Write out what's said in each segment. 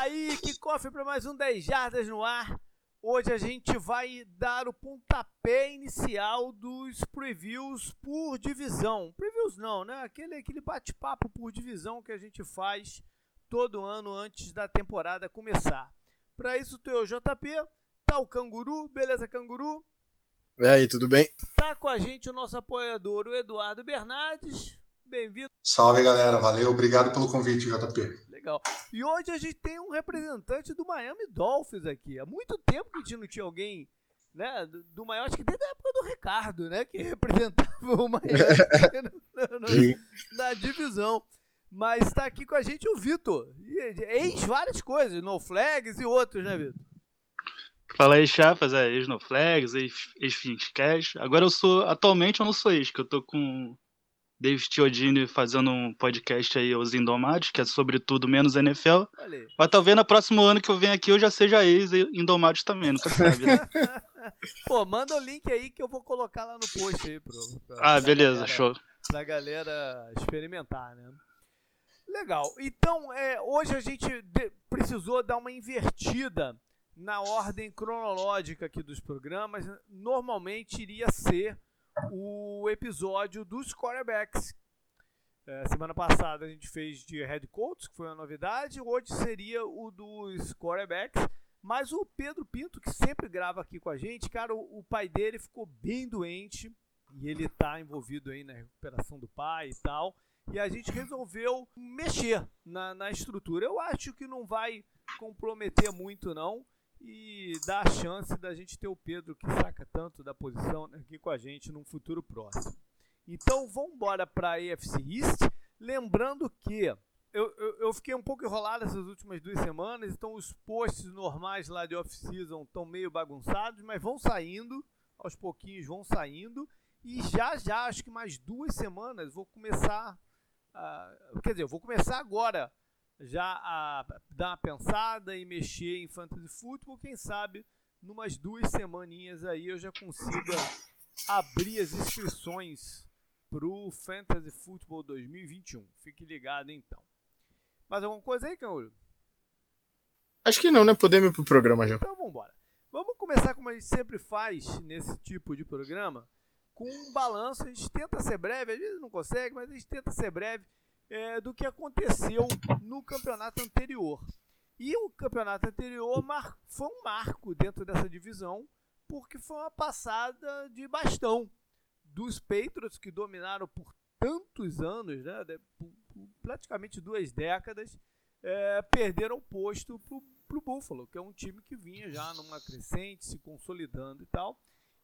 Aí, que cofre para mais um 10 Jardas no ar. Hoje a gente vai dar o pontapé inicial dos previews por divisão. Previews não, né? Aquele, aquele bate-papo por divisão que a gente faz todo ano antes da temporada começar. Para isso, tem o JP, tá o Canguru, beleza, Canguru? E aí, tudo bem? Tá com a gente o nosso apoiador, o Eduardo Bernardes. Bem-vindo. Salve, galera. Valeu. Obrigado pelo convite, JP. Legal. E hoje a gente tem um representante do Miami Dolphins aqui. Há muito tempo que a gente não tinha alguém né, do, do Miami, acho que desde a época do Ricardo, né, que representava o Miami na, na divisão. Mas está aqui com a gente o Vitor. Ex várias coisas, no flags e outros, né, Vitor? Fala aí, chapas, é, ex no flags, ex cash. Agora eu sou, atualmente eu não sou ex, que eu tô com David Chiodini fazendo um podcast aí, Os Indomados, que é sobre tudo menos NFL. Valeu. Mas talvez no próximo ano que eu venho aqui eu já seja ex-Indomados também, nunca sabe, né? Pô, manda o link aí que eu vou colocar lá no post aí, pro. Pra, ah, beleza, galera, show. Pra galera experimentar, né? Legal. Então, é, hoje a gente precisou dar uma invertida na ordem cronológica aqui dos programas. Normalmente iria ser o episódio dos quarterbacks. É, semana passada a gente fez de head coach, que foi uma novidade. Hoje seria o dos quarterbacks. Mas o Pedro Pinto, que sempre grava aqui com a gente, cara, o, o pai dele ficou bem doente e ele está envolvido aí na recuperação do pai e tal. E a gente resolveu mexer na, na estrutura. Eu acho que não vai comprometer muito, não e dá a chance da gente ter o Pedro que saca tanto da posição aqui com a gente num futuro próximo. Então vamos embora para a EFC East, lembrando que eu, eu, eu, fiquei um pouco enrolado essas últimas duas semanas, então os posts normais lá de off-season estão meio bagunçados, mas vão saindo, aos pouquinhos vão saindo, e já já, acho que mais duas semanas, vou começar, uh, quer dizer, eu vou começar agora já a dar uma pensada e mexer em fantasy futebol, quem sabe numas duas semaninhas aí eu já consiga abrir as inscrições para o Fantasy Football 2021. Fique ligado então. Mais alguma coisa aí, Cauro? Acho que não, né? Podemos ir pro programa já. Então vamos embora. Vamos começar como a gente sempre faz nesse tipo de programa, com um balanço. A gente tenta ser breve, às vezes não consegue, mas a gente tenta ser breve é, do que aconteceu no campeonato anterior. E o campeonato anterior foi um marco dentro dessa divisão, porque foi uma passada de bastão dos Patriots que dominaram por tantos anos, né, por, por praticamente duas décadas, é, perderam o posto para o Buffalo, que é um time que vinha já numa crescente, se consolidando e tal.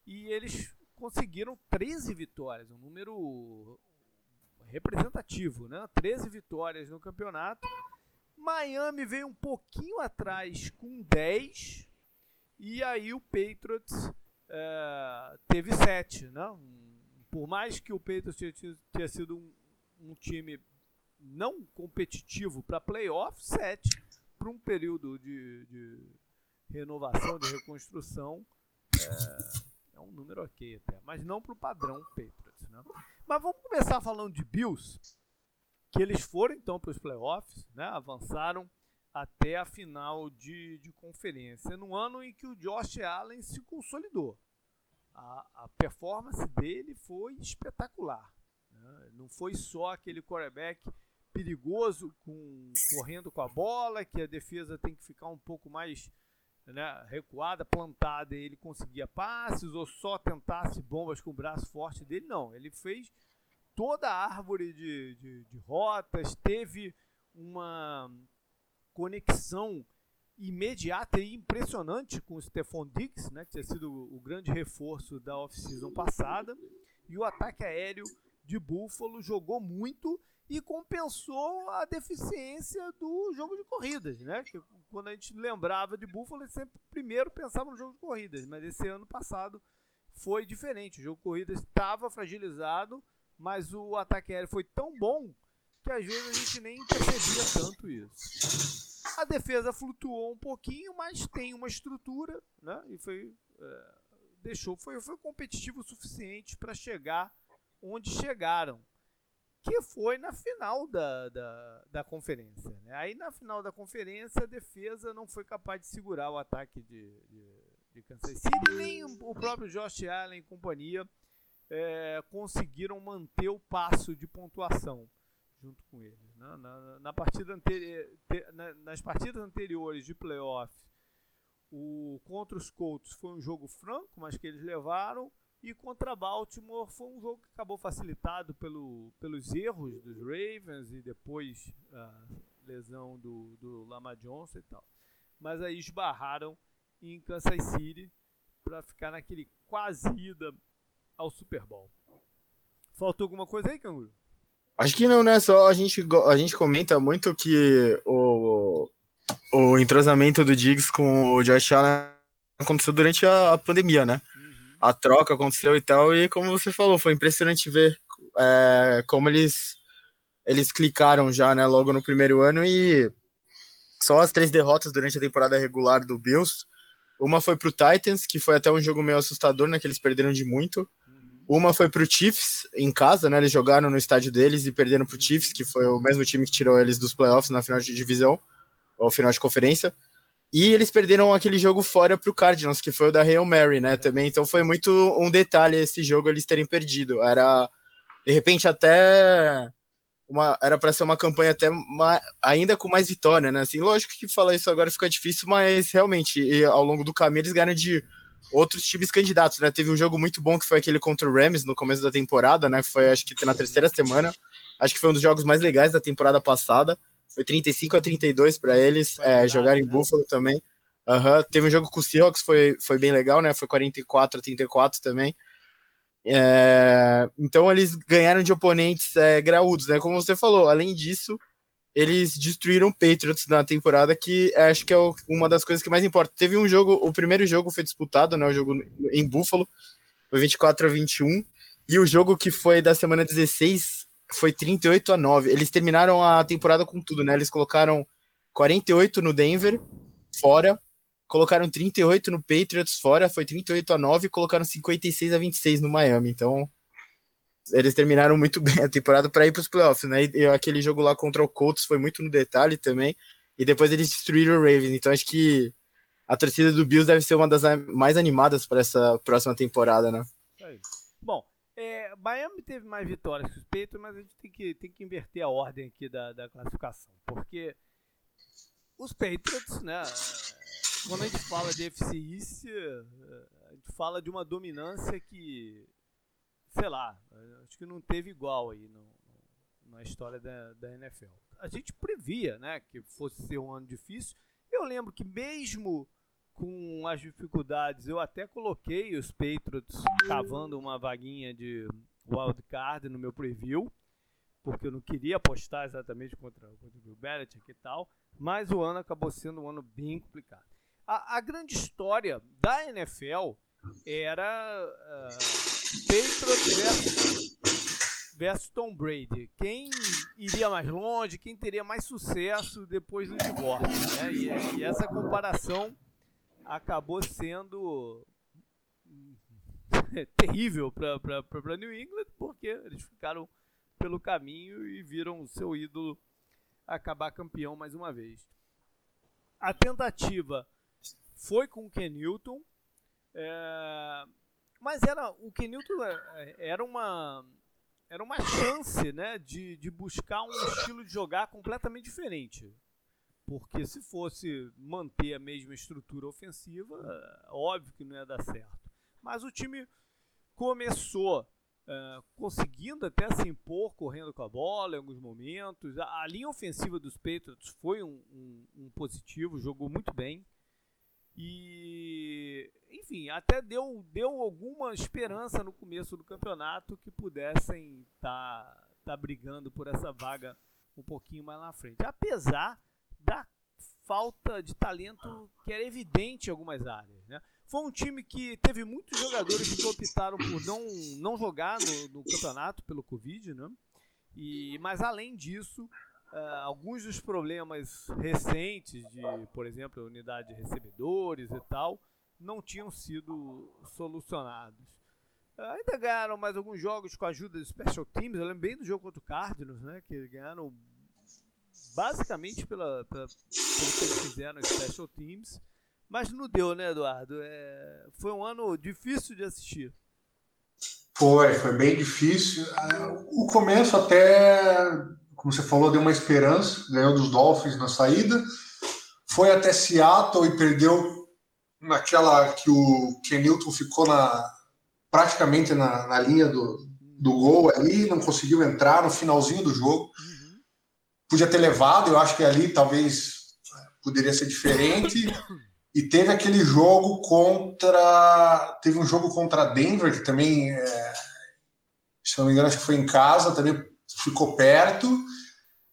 E eles conseguiram 13 vitórias, um número representativo, né? 13 vitórias no campeonato. Miami veio um pouquinho atrás com 10 e aí o Patriots é, teve 7, né? Por mais que o Patriots tinha sido um, um, time não competitivo para playoff, 7 para um período de, de, renovação, de reconstrução, é, é um número ok até, mas não para o padrão Patriots, né? Mas vamos começar falando de Bills, que eles foram então para os playoffs, né? avançaram até a final de, de conferência, no ano em que o Josh Allen se consolidou. A, a performance dele foi espetacular. Né? Não foi só aquele quarterback perigoso, com, correndo com a bola, que a defesa tem que ficar um pouco mais né, recuada, plantada, ele conseguia passes ou só tentasse bombas com o braço forte dele. Não, ele fez toda a árvore de, de, de rotas, teve uma conexão imediata e impressionante com o Stephon Diggs, né, que tinha sido o grande reforço da off-season passada, e o ataque aéreo de Buffalo jogou muito e compensou a deficiência do jogo de corridas, né? Que quando a gente lembrava de Buffalo, sempre primeiro pensava no jogo de corridas, mas esse ano passado foi diferente. O jogo de corridas estava fragilizado, mas o ataque aéreo foi tão bom que às vezes a gente nem percebia tanto isso. A defesa flutuou um pouquinho, mas tem uma estrutura, né? E foi é, deixou foi, foi competitivo o suficiente para chegar onde chegaram. Que foi na final da, da, da conferência. Né? Aí na final da conferência a defesa não foi capaz de segurar o ataque de, de, de Kansas City, nem o próprio Josh Allen e companhia é, conseguiram manter o passo de pontuação junto com eles. Né? Na, na partida anteri na, nas partidas anteriores de playoffs, o contra os Colts foi um jogo franco, mas que eles levaram. E contra Baltimore foi um jogo que acabou facilitado pelo, pelos erros dos Ravens e depois a lesão do, do Lama Johnson e tal. Mas aí esbarraram em Kansas City para ficar naquele quase ida ao Super Bowl. Faltou alguma coisa aí, Canguru? Acho que não, né? Só a gente, a gente comenta muito que o, o entrosamento do Diggs com o Josh Allen aconteceu durante a pandemia, né? A troca aconteceu e tal, e como você falou, foi impressionante ver é, como eles, eles clicaram já, né, logo no primeiro ano e só as três derrotas durante a temporada regular do Bills. Uma foi pro Titans, que foi até um jogo meio assustador, né, que eles perderam de muito. Uma foi pro Chiefs em casa, né? Eles jogaram no estádio deles e perderam pro Chiefs, que foi o mesmo time que tirou eles dos playoffs na final de divisão, ou final de conferência. E eles perderam aquele jogo fora pro Cardinals, que foi o da Hail Mary, né? Também. Então foi muito um detalhe esse jogo eles terem perdido. Era, de repente, até. Uma, era para ser uma campanha até ainda com mais vitória, né? Assim, lógico que falar isso agora fica difícil, mas realmente, ao longo do caminho, eles ganham de outros times candidatos, né? Teve um jogo muito bom que foi aquele contra o Rams no começo da temporada, né? Foi acho que na terceira semana. Acho que foi um dos jogos mais legais da temporada passada. Foi 35 a 32 para eles. É, jogar em né? Buffalo também. Uhum. Teve um jogo com o Seahawks, foi, foi bem legal, né? Foi 44 a 34 também. É, então eles ganharam de oponentes é, graúdos, né? Como você falou, além disso, eles destruíram Patriots na temporada, que acho que é uma das coisas que mais importa. Teve um jogo, o primeiro jogo foi disputado, né? O jogo em Buffalo, foi 24 a 21. E o jogo que foi da semana 16 foi 38 a 9. Eles terminaram a temporada com tudo, né? Eles colocaram 48 no Denver, fora. Colocaram 38 no Patriots, fora. Foi 38 a 9. E colocaram 56 a 26 no Miami. Então, eles terminaram muito bem a temporada para ir para os playoffs, né? E aquele jogo lá contra o Colts foi muito no detalhe também. E depois eles destruíram o Ravens. Então acho que a torcida do Bills deve ser uma das mais animadas para essa próxima temporada, né? Bom, é, Miami teve mais vitórias que os Patriots, mas a gente tem que, tem que inverter a ordem aqui da, da classificação, porque os Patriots, né? Quando a gente fala de eficiência, a gente fala de uma dominância que sei lá, acho que não teve igual aí no, na história da, da NFL. A gente previa, né, que fosse ser um ano difícil. Eu lembro que mesmo com as dificuldades, eu até coloquei os Patriots cavando uma vaguinha de wild card no meu preview, porque eu não queria apostar exatamente contra, contra o Bill Belichick e tal, mas o ano acabou sendo um ano bem complicado. A, a grande história da NFL era uh, Patriots versus, versus Tom Brady. Quem iria mais longe, quem teria mais sucesso depois do divórcio. Né? E, e essa comparação acabou sendo terrível para New England, porque eles ficaram pelo caminho e viram o seu ídolo acabar campeão mais uma vez. A tentativa foi com o Ken Newton. É, mas era o Kenilton é, é, era uma era uma chance, né, de, de buscar um estilo de jogar completamente diferente. Porque se fosse manter a mesma estrutura ofensiva, óbvio que não ia dar certo. Mas o time começou uh, conseguindo até se impor, correndo com a bola em alguns momentos. A, a linha ofensiva dos Patriots foi um, um, um positivo, jogou muito bem. E, enfim, até deu, deu alguma esperança no começo do campeonato que pudessem estar tá, tá brigando por essa vaga um pouquinho mais na frente. Apesar da falta de talento que era evidente em algumas áreas. Né? Foi um time que teve muitos jogadores que optaram por não, não jogar no, no campeonato pelo Covid, né? E, mas além disso, Uh, alguns dos problemas recentes de, por exemplo, unidade de recebedores e tal, não tinham sido solucionados. Ainda ganharam mais alguns jogos com a ajuda dos Special Teams. Eu lembro bem do jogo contra o Cardinals, né? Que ganharam basicamente pela, pela, pelo que eles fizeram os Special Teams. Mas não deu, né, Eduardo? É, foi um ano difícil de assistir. Foi, foi bem difícil. O começo até, como você falou, deu uma esperança, ganhou dos Dolphins na saída, foi até Seattle e perdeu naquela que o Kenilton ficou na, praticamente na, na linha do, do gol ali, não conseguiu entrar no finalzinho do jogo. Uhum. Podia ter levado, eu acho que ali talvez poderia ser diferente. E teve aquele jogo contra. Teve um jogo contra Denver, que também, é, se não me engano, acho que foi em casa, também ficou perto.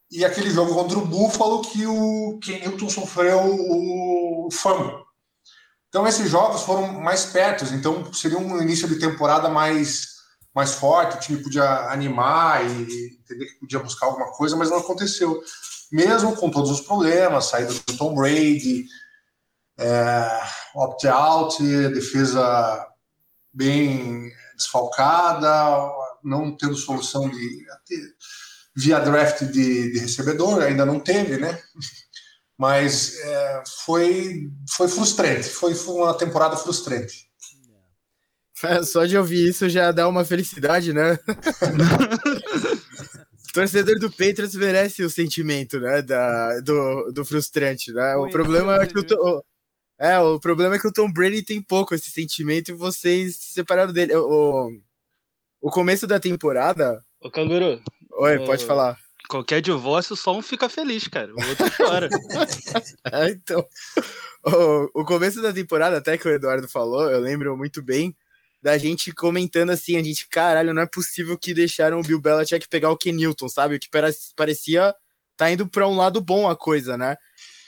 E aquele jogo contra o Buffalo que o Kenilton sofreu o fumble. Então esses jogos foram mais perto, então seria um início de temporada mais mais forte, o time podia animar e entender que podia buscar alguma coisa, mas não aconteceu. Mesmo com todos os problemas, saída do Tom Brady, é, opt-out, defesa bem desfalcada, não tendo solução de via draft de, de recebedor, ainda não teve, né? Mas é, foi, foi frustrante, foi, foi uma temporada frustrante. É, só de ouvir isso já dá uma felicidade, né? torcedor do Patriots merece o sentimento, né? Da, do, do frustrante, né? O problema é que o, é, o problema é que o Tom Brady tem pouco esse sentimento e vocês se separaram dele. O, o começo da temporada. Ô, Canguru. Oi, pode falar. Qualquer divórcio, só um fica feliz, cara. O outro chora. é, então. O, o começo da temporada, até que o Eduardo falou, eu lembro muito bem da gente comentando assim, a gente, caralho, não é possível que deixaram o Bill Belichick pegar o Ken Newton, sabe? O que parecia tá indo para um lado bom a coisa, né?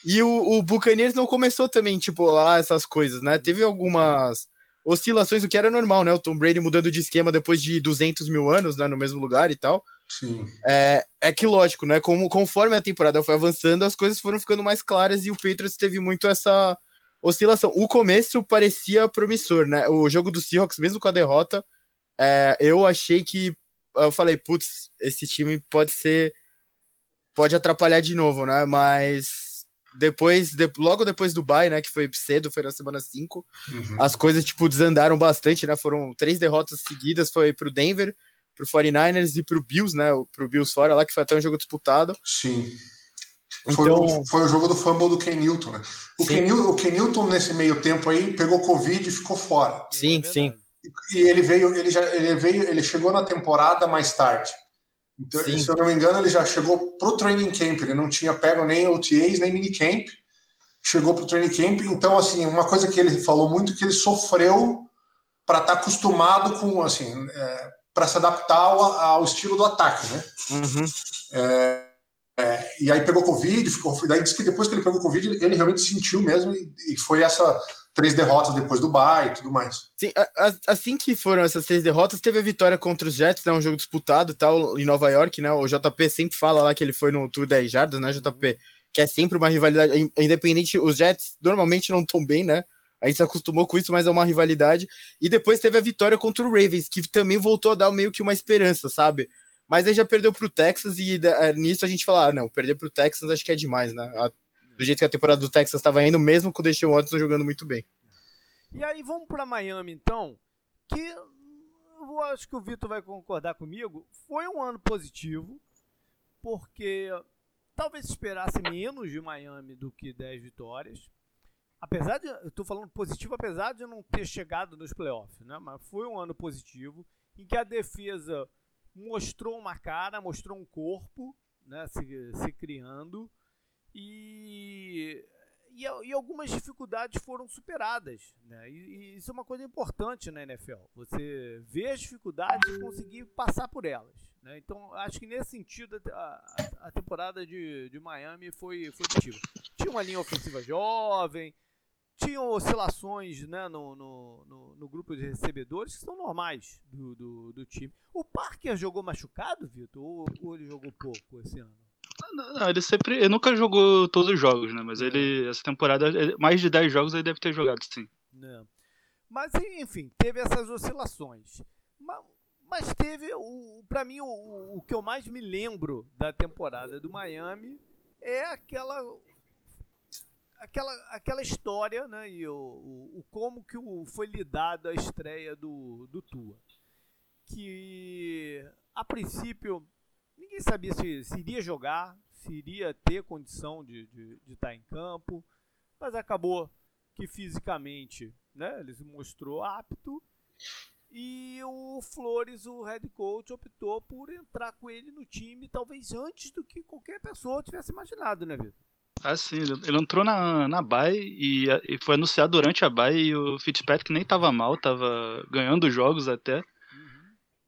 E o, o Buccaneers não começou também, tipo, lá essas coisas, né? Teve algumas oscilações, o que era normal, né? O Tom Brady mudando de esquema depois de 200 mil anos, né? No mesmo lugar e tal. Sim. É, é que lógico, né? Como, conforme a temporada foi avançando, as coisas foram ficando mais claras e o Patriots teve muito essa oscilação. O começo parecia promissor, né? O jogo do Seahawks, mesmo com a derrota, é, eu achei que. Eu falei, putz, esse time pode ser. Pode atrapalhar de novo, né? Mas depois, de, logo depois do bye, né, que foi cedo, foi na semana 5, uhum. as coisas, tipo, desandaram bastante, né, foram três derrotas seguidas, foi pro Denver, pro 49ers e pro Bills, né, pro Bills fora lá, que foi até um jogo disputado. Sim. Então... Foi, o, foi o jogo do fumble do Ken Newton, né? O Ken, o Ken Newton, nesse meio tempo aí, pegou Covid e ficou fora. Sim, é sim. E ele veio, ele já, ele veio, ele chegou na temporada mais tarde. Então, se eu não me engano, ele já chegou pro training camp, ele não tinha pego nem OTAs, nem minicamp, chegou pro training camp, então, assim, uma coisa que ele falou muito, que ele sofreu para estar tá acostumado com, assim, é, para se adaptar ao, ao, estilo do ataque, né? Uhum. É, é, e aí pegou Covid, ficou, daí disse que depois que ele pegou Covid, ele realmente sentiu mesmo, e, e foi essa três derrotas depois do bye e tudo mais. Sim, assim que foram essas três derrotas, teve a vitória contra os Jets, né, um jogo disputado tal, em Nova York, né, o JP sempre fala lá que ele foi no Tour 10 Jardas, né, JP, que é sempre uma rivalidade, independente, os Jets normalmente não estão bem, né, a gente se acostumou com isso, mas é uma rivalidade, e depois teve a vitória contra o Ravens, que também voltou a dar meio que uma esperança, sabe, mas aí já perdeu pro Texas, e é, nisso a gente fala, ah, não, perder pro Texas acho que é demais, né, a, do jeito que a temporada do Texas estava indo, mesmo com o Deshaun Watson jogando muito bem. E aí vamos para Miami então, que eu acho que o Vitor vai concordar comigo, foi um ano positivo, porque talvez esperasse menos de Miami do que 10 vitórias. Apesar de, eu estou falando positivo, apesar de não ter chegado nos playoffs, né? Mas foi um ano positivo em que a defesa mostrou uma cara, mostrou um corpo, né? Se, se criando e, e, e, algumas dificuldades foram superadas. Né? E, e, isso é uma coisa importante na NFL. Você vê as dificuldades e conseguir passar por elas. Né? Então, acho que nesse sentido, a, a temporada de, de Miami foi, foi positiva. Tinha uma linha ofensiva jovem, tinham oscilações né, no, no, no, no, grupo de recebedores que são normais do, do, do time. O Parker jogou machucado, Vitor? Ou, ou ele jogou pouco esse ano? Não, ele sempre. Ele nunca jogou todos os jogos, né? Mas ele, essa temporada, mais de 10 jogos ele deve ter jogado, sim. Não. Mas, enfim, teve essas oscilações. mas teve, o, para mim, o, o que eu mais me lembro da temporada do Miami é aquela aquela, aquela história, né? E o, o, o como que o, foi lidado a estreia do, do Tua. Que a princípio ninguém sabia se, se iria jogar, se iria ter condição de, de, de estar em campo, mas acabou que fisicamente né, ele se mostrou apto e o Flores, o head coach, optou por entrar com ele no time, talvez antes do que qualquer pessoa tivesse imaginado, né, Vitor? Ah, sim, ele entrou na, na Bay e, e foi anunciado durante a Bay e o Fitzpatrick nem tava mal, tava ganhando jogos até. Uhum.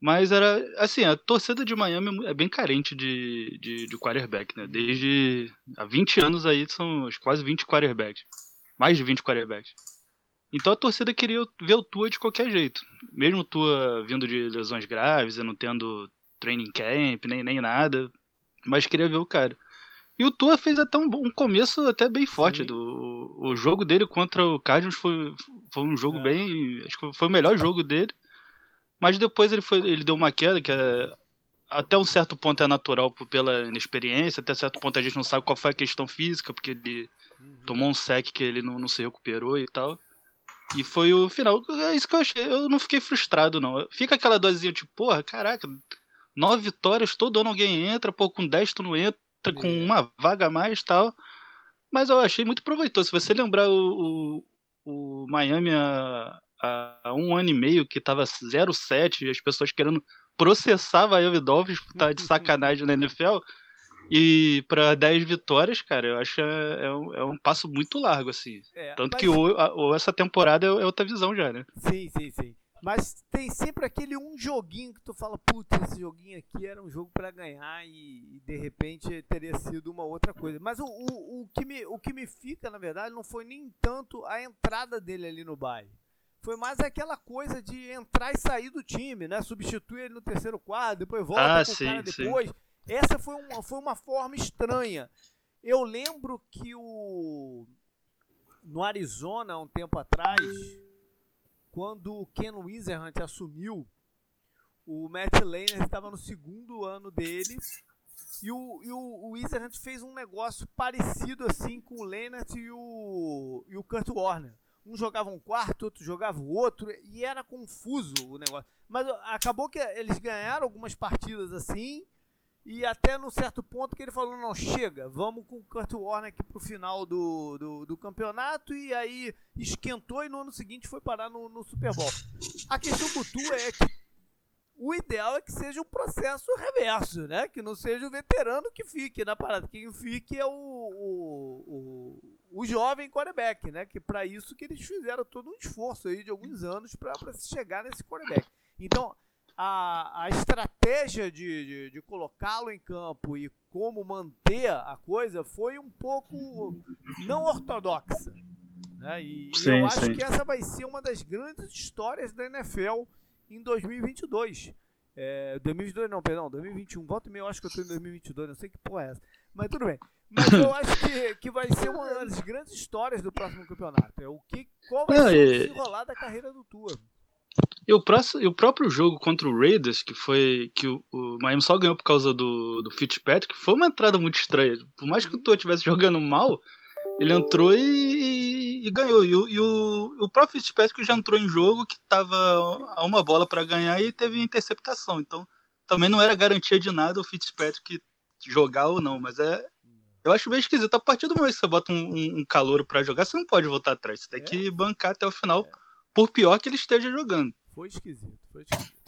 Mas era, assim, a torcida de Miami é bem carente de, de, de quarterback, né? Desde há 20 anos aí são quase 20 quarterbacks. Mais de 20 quarterbacks. Então a torcida queria ver o Tua de qualquer jeito. Mesmo o Tua vindo de lesões graves e não tendo training camp, nem, nem nada. Mas queria ver o cara. E o Tua fez até um, um começo até bem forte. Do, o jogo dele contra o Cardinals foi, foi um jogo é. bem. Acho que foi o melhor jogo dele. Mas depois ele, foi, ele deu uma queda, que é, até um certo ponto é natural pela inexperiência, até certo ponto a gente não sabe qual foi a questão física, porque ele uhum. tomou um sec que ele não, não se recuperou e tal. E foi o final. É isso que eu achei. Eu não fiquei frustrado, não. Fica aquela dosezinha tipo, porra, caraca, nove vitórias, todo ano alguém entra, pô, com dez tu não entra, com é. uma vaga a mais tal. Mas eu achei muito proveitoso. Se você lembrar o, o, o Miami há, há, um ano e meio, que tava 0-7, as pessoas querendo processar Miami Dolphins por estar de sacanagem na NFL. E para 10 vitórias, cara, eu acho é, é, um, é um passo muito largo, assim. É, Tanto mas... que ou, ou, essa temporada é, é outra visão já, né? Sim, sim, sim. Mas tem sempre aquele um joguinho que tu fala, putz, esse joguinho aqui era um jogo para ganhar e, e, de repente teria sido uma outra coisa. Mas o, o, o, que me, o que me fica, na verdade, não foi nem tanto a entrada dele ali no baile. Foi mais aquela coisa de entrar e sair do time, né? Substituir ele no terceiro quadro, depois volta ah, com sim, o cara depois. Sim. Essa foi uma, foi uma forma estranha. Eu lembro que o no Arizona, um tempo atrás, quando o Ken Wizerhunt assumiu, o Matt Lehner estava no segundo ano dele e o, e o, o fez um negócio parecido assim com o Leonard e o, e o Kurt Warner. Um jogava um quarto, outro jogava o outro, e era confuso o negócio. Mas acabou que eles ganharam algumas partidas assim, e até no certo ponto que ele falou, não, chega, vamos com o Kurt Warner aqui pro final do, do, do, campeonato, e aí esquentou e no ano seguinte foi parar no, no Super Bowl. A questão do Tua é que o ideal é que seja um processo reverso, né? Que não seja o veterano que fique na parada. Quem fique é o, o, o, o jovem quarterback, né? Que para isso que eles fizeram todo um esforço aí de alguns anos para se chegar nesse quarterback. Então, a, a estratégia de, de, de colocá-lo em campo e como manter a coisa foi um pouco não ortodoxa. Né? E, sim, eu acho sim. que essa vai ser uma das grandes histórias da NFL em 2022. É, 2022 não, perdão, 2021. Volta e meia, eu acho que eu estou em 2022, não sei que porra é essa. Mas tudo bem. Mas eu acho que, que vai ser uma das grandes histórias do próximo campeonato. É o que, qual vai ser o desenrolar da carreira do Tua. E o, próximo, e o próprio jogo contra o Raiders, que foi que o, o Miami só ganhou por causa do, do Fitzpatrick, foi uma entrada muito estranha. Por mais que o Tua estivesse jogando mal, ele entrou e, e, e ganhou. E, o, e o, o próprio Fitzpatrick já entrou em jogo que estava a uma bola para ganhar e teve interceptação. Então também não era garantia de nada o Fitzpatrick jogar ou não, mas é. Eu acho meio esquisito. A partir do momento que você bota um, um, um calor para jogar, você não pode voltar atrás. Você tem é. que bancar até o final. É por pior que ele esteja jogando. Foi esquisito, foi esquisito.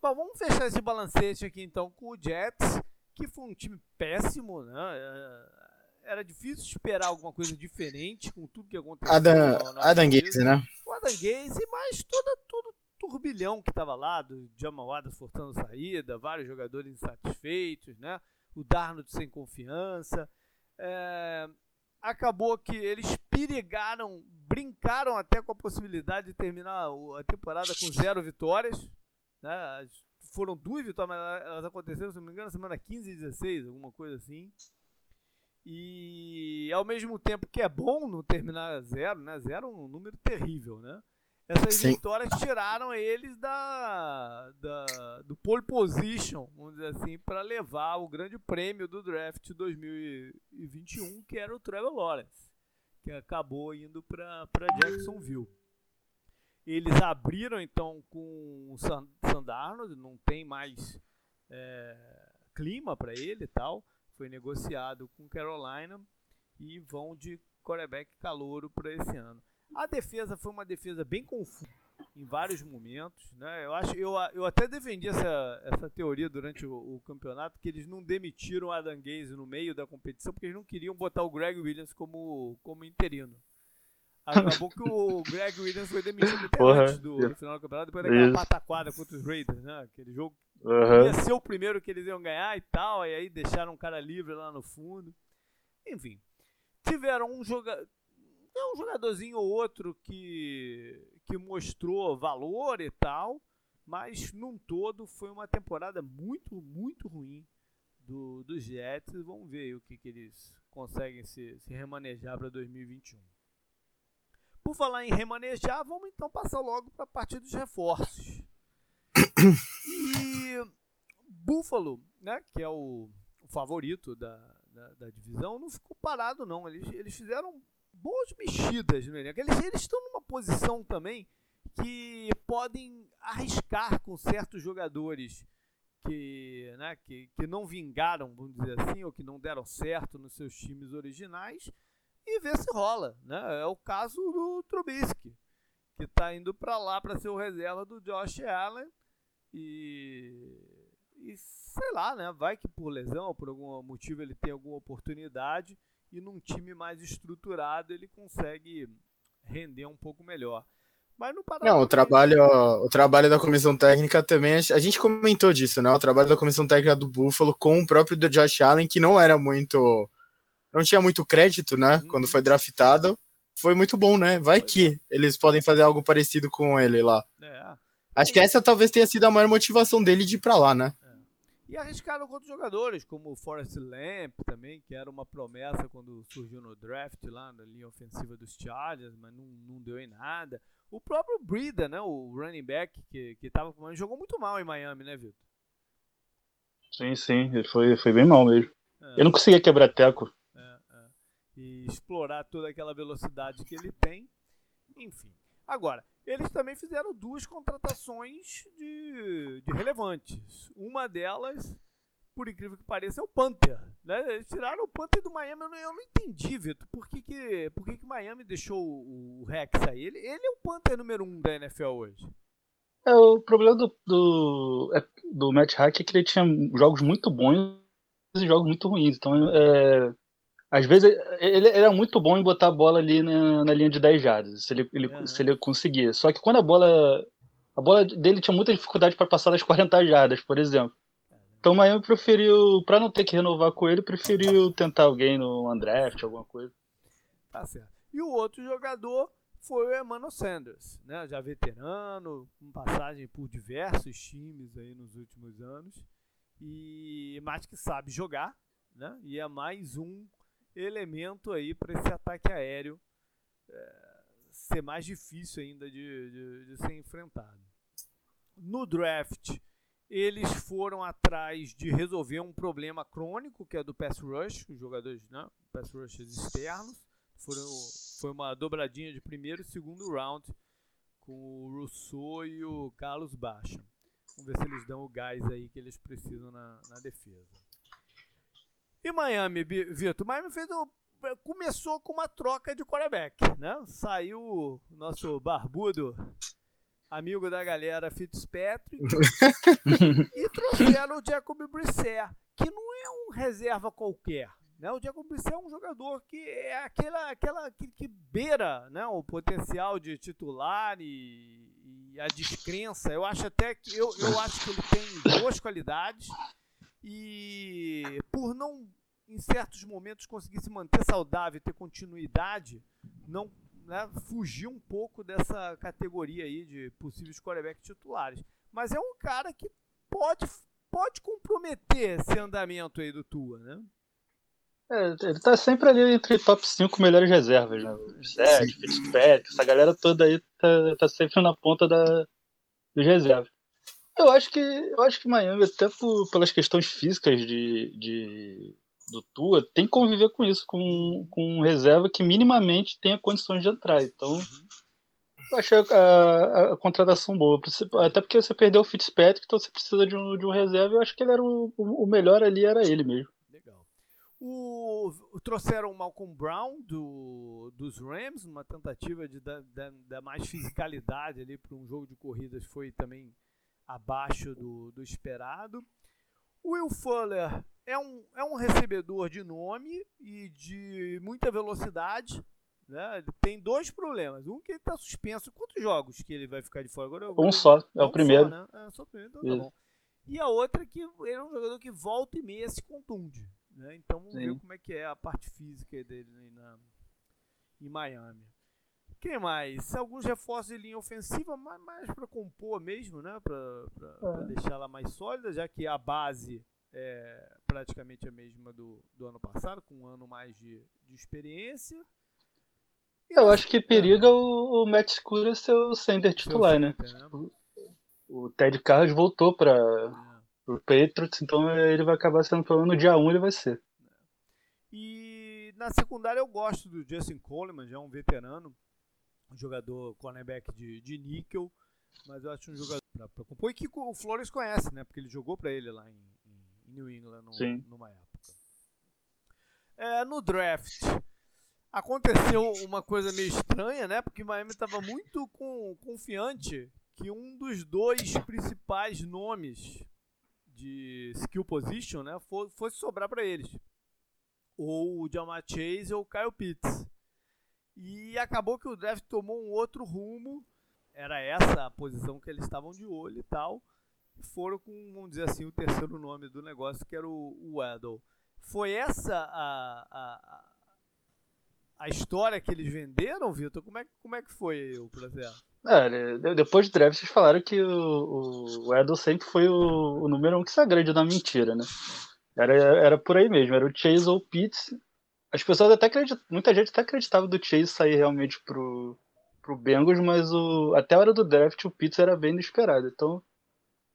Bom, vamos fechar esse balancete aqui então com o Jets, que foi um time péssimo, né? É, era difícil esperar alguma coisa diferente com tudo que aconteceu. Adam, Adam Gaze, né? O Adam Gaze, mas todo, todo turbilhão que estava lá, do Jamal Adams forçando saída, vários jogadores insatisfeitos, né? O Darnold sem confiança. É, acabou que eles perigaram, brincaram até com a possibilidade de terminar a temporada com zero vitórias. Né? Foram duas vitórias, mas elas aconteceram, se não me engano, na semana 15 e 16, alguma coisa assim. E ao mesmo tempo que é bom não terminar zero, né? Zero é um número terrível, né? Essas Sim. vitórias tiraram eles da, da, do pole position, vamos dizer assim, para levar o grande prêmio do draft 2021, que era o Trevor Lawrence, que acabou indo para Jacksonville. Eles abriram então com o Sandarno, não tem mais é, clima para ele e tal. Foi negociado com Carolina e vão de quarterback calouro para esse ano. A defesa foi uma defesa bem confusa em vários momentos, né? Eu acho, eu, eu até defendi essa, essa teoria durante o, o campeonato que eles não demitiram o Adam Gaze no meio da competição porque eles não queriam botar o Greg Williams como como interino. Acabou que o Greg Williams foi demitido até Porra, antes do, do, final do campeonato, depois daquela isso. pataquada contra os Raiders, né? Aquele jogo uhum. ia ser o primeiro que eles iam ganhar e tal, e aí deixaram um cara livre lá no fundo. Enfim, tiveram um jogador é um jogadorzinho ou outro que, que mostrou valor e tal, mas num todo foi uma temporada muito, muito ruim do, dos Jets. Vamos ver o que, que eles conseguem se, se remanejar para 2021. Por falar em remanejar, vamos então passar logo para a parte dos reforços. E Buffalo, né, que é o, o favorito da, da, da, divisão, não ficou parado não. Eles, eles fizeram boas mexidas no elenco. Eles, eles estão numa posição também que podem arriscar com certos jogadores que, né, que, que não vingaram, vamos dizer assim, ou que não deram certo nos seus times originais e ver se rola. Né? É o caso do Trubisky, que está indo para lá para ser o reserva do Josh Allen e, e sei lá, né? vai que por lesão ou por algum motivo ele tem alguma oportunidade e num time mais estruturado ele consegue render um pouco melhor. Mas no Paraná, Não, o trabalho, o trabalho da comissão técnica também, a gente comentou disso, né? O trabalho da comissão técnica do Buffalo com o próprio do Josh Allen, que não era muito. não tinha muito crédito, né? Uhum. Quando foi draftado. Foi muito bom, né? Vai que eles podem fazer algo parecido com ele lá. É. Acho que essa talvez tenha sido a maior motivação dele de ir pra lá, né? E arriscaram com outros jogadores, como o Forrest Lamp também, que era uma promessa quando surgiu no draft lá na linha ofensiva dos Chargers, mas não, não deu em nada. O próprio Brida, né, o running back, que, que tava, jogou muito mal em Miami, né, Vitor? Sim, sim, ele foi, foi bem mal mesmo. É. Eu não conseguia quebrar teco. É, é. E explorar toda aquela velocidade que ele tem. Enfim. Agora, eles também fizeram duas contratações de, de relevantes. Uma delas, por incrível que pareça, é o Panther. Né? Eles tiraram o Panther do Miami. Eu não, eu não entendi, Vitor, por que, que, por que, que Miami deixou o, o Rex aí? Ele, ele é o Panther número um da NFL hoje. É, o problema do, do, é, do Matt Hack é que ele tinha jogos muito bons e jogos muito ruins. Então, é, às vezes ele era muito bom em botar a bola ali na, na linha de 10 jardas, se ele, ele é. se ele conseguir. Só que quando a bola. A bola dele tinha muita dificuldade para passar das 40 jardas, por exemplo. Então o Miami preferiu, para não ter que renovar com ele, preferiu tentar alguém no undraft, alguma coisa. Tá certo. E o outro jogador foi o Emmanuel Sanders, né? já veterano, com passagem por diversos times aí nos últimos anos, e mais que sabe jogar, né? e é mais um elemento aí para esse ataque aéreo é, ser mais difícil ainda de, de, de, ser enfrentado. No draft, eles foram atrás de resolver um problema crônico que é do pass rush, os jogadores, né, pass rushers externos. Foram, foi uma dobradinha de primeiro e segundo round com o Rousseau e o Carlos Baixa. Vamos ver se eles dão o gás aí que eles precisam na, na defesa. E Miami, Vitor? Miami fez um, começou com uma troca de quarterback, né? Saiu o nosso barbudo amigo da galera Fitzpatrick e trouxeram o Jacob Brissett, que não é um reserva qualquer. Né? O Jacob Brissett é um jogador que é aquela, aquela que, que beira né, o potencial de titular e, e, a descrença. Eu acho até que eu, eu acho que ele tem boas qualidades e por não em certos momentos conseguir se manter saudável, ter continuidade, não né, fugir um pouco dessa categoria aí de possíveis quarterbacks titulares. Mas é um cara que pode, pode comprometer esse andamento aí do Tua, né? É, ele tá sempre ali entre top 5 melhores reservas, né? Sete, Fitzpatrick, essa galera toda aí tá, tá sempre na ponta da, dos reservas. Eu acho que eu acho que Miami, até por, pelas questões físicas de, de, do Tua, tem que conviver com isso, com, com um reserva que minimamente tenha condições de entrar. Então, eu achei a, a, a, contratação boa. Até porque você perdeu o Fitzpatrick, então você precisa de um, de um reserva. Eu acho que ele era o, o melhor ali, era ele mesmo. Legal. O, trouxeram o Malcolm Brown do, dos Rams, numa tentativa de dar mais fisicalidade ali para um jogo de corridas, foi também abaixo do, do esperado. O Will Fuller é um, é um recebedor de nome e de muita velocidade. Né? Ele tem dois problemas. Um que ele está suspenso. Quantos jogos que ele vai ficar de fora agora? Um só, é, o um primeiro. Só, né? É só o primeiro, então tá bom. E a outra é que ele é um jogador que volta e meia se contunde. Né? Então vamos Sim. ver como é que é a parte física dele na, em Miami. Quem mais? Alguns reforços de linha ofensiva, mas mais para compor mesmo, né? Para é. deixar ela mais sólida, já que a base é praticamente a mesma do, do ano passado, com um ano mais de, de experiência. Eu acho que periga o, o Matt Scura ser o center titular, né? né? O, o Ted Carlos voltou para é. o Patriots, então ele vai acabar sendo pelo menos no dia 1 ele vai ser. E na secundária eu gosto do Justin Coleman, já é um veterano, um jogador cornerback de, de níquel, mas eu acho um jogador para compor e que o Flores conhece, né? Porque ele jogou para ele lá em, em New England no, numa época. É, no draft, aconteceu uma coisa meio estranha, né? Porque Miami estava muito com, confiante que um dos dois principais nomes de skill position, né, fosse sobrar para eles. Ou o Jamar Chase ou o Kyle Pitts. E acabou que o draft tomou um outro rumo. Era essa a posição que eles estavam de olho e tal. E foram com, vamos dizer assim, o terceiro nome do negócio, que era o, o Waddle. Foi essa a, a, a história que eles venderam, Vitor? Como é, como é que foi o processo? É, depois do draft, vocês falaram que o, o Edel sempre foi o, o número um que se agrede na mentira, né? Era, era por aí mesmo, era o Chase ou Pitts. As pessoas até muita gente até acreditava do Chase sair realmente pro, pro Bengals, mas o, até a hora do draft o Pitts era bem inesperado. Então,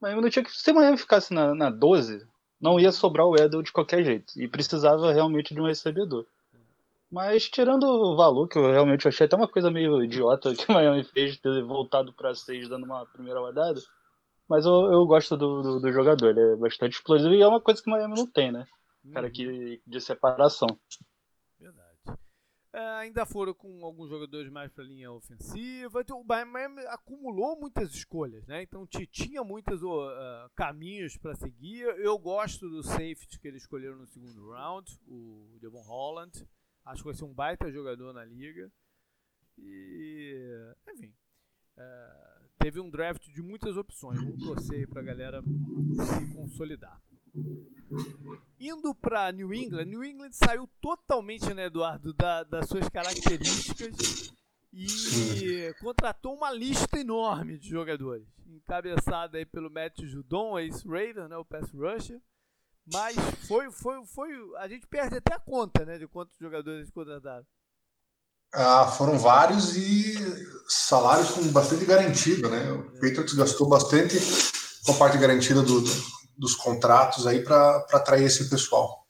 Miami não tinha que. Se o Miami ficasse na, na 12, não ia sobrar o Edel de qualquer jeito. E precisava realmente de um recebedor. Mas tirando o valor, que eu realmente achei até uma coisa meio idiota que o Miami fez, ter voltado para 6 dando uma primeira rodada. Mas eu, eu gosto do, do, do, jogador, ele é bastante explosivo e é uma coisa que o Miami não tem, né? Cara que, uhum. de separação. É, ainda foram com alguns jogadores mais para linha ofensiva. Então, o Miami acumulou muitas escolhas, né? Então tinha muitos uh, caminhos para seguir. Eu gosto do safety que eles escolheram no segundo round, o Devon Holland. Acho que vai ser um baita jogador na liga. E, enfim, é, teve um draft de muitas opções. Vamos torcer para a galera se consolidar. Indo para New England, New England saiu totalmente, né, Eduardo, da, das suas características e contratou uma lista enorme de jogadores, encabeçada aí pelo Matt Judon, ex-Raven, né, o pass rusher, mas foi, foi, foi. A gente perde até a conta, né? De quantos jogadores eles contrataram. Ah, foram vários e salários com bastante garantido, né? O. Patriots gastou bastante com a parte garantida do, do, dos contratos aí para atrair esse pessoal.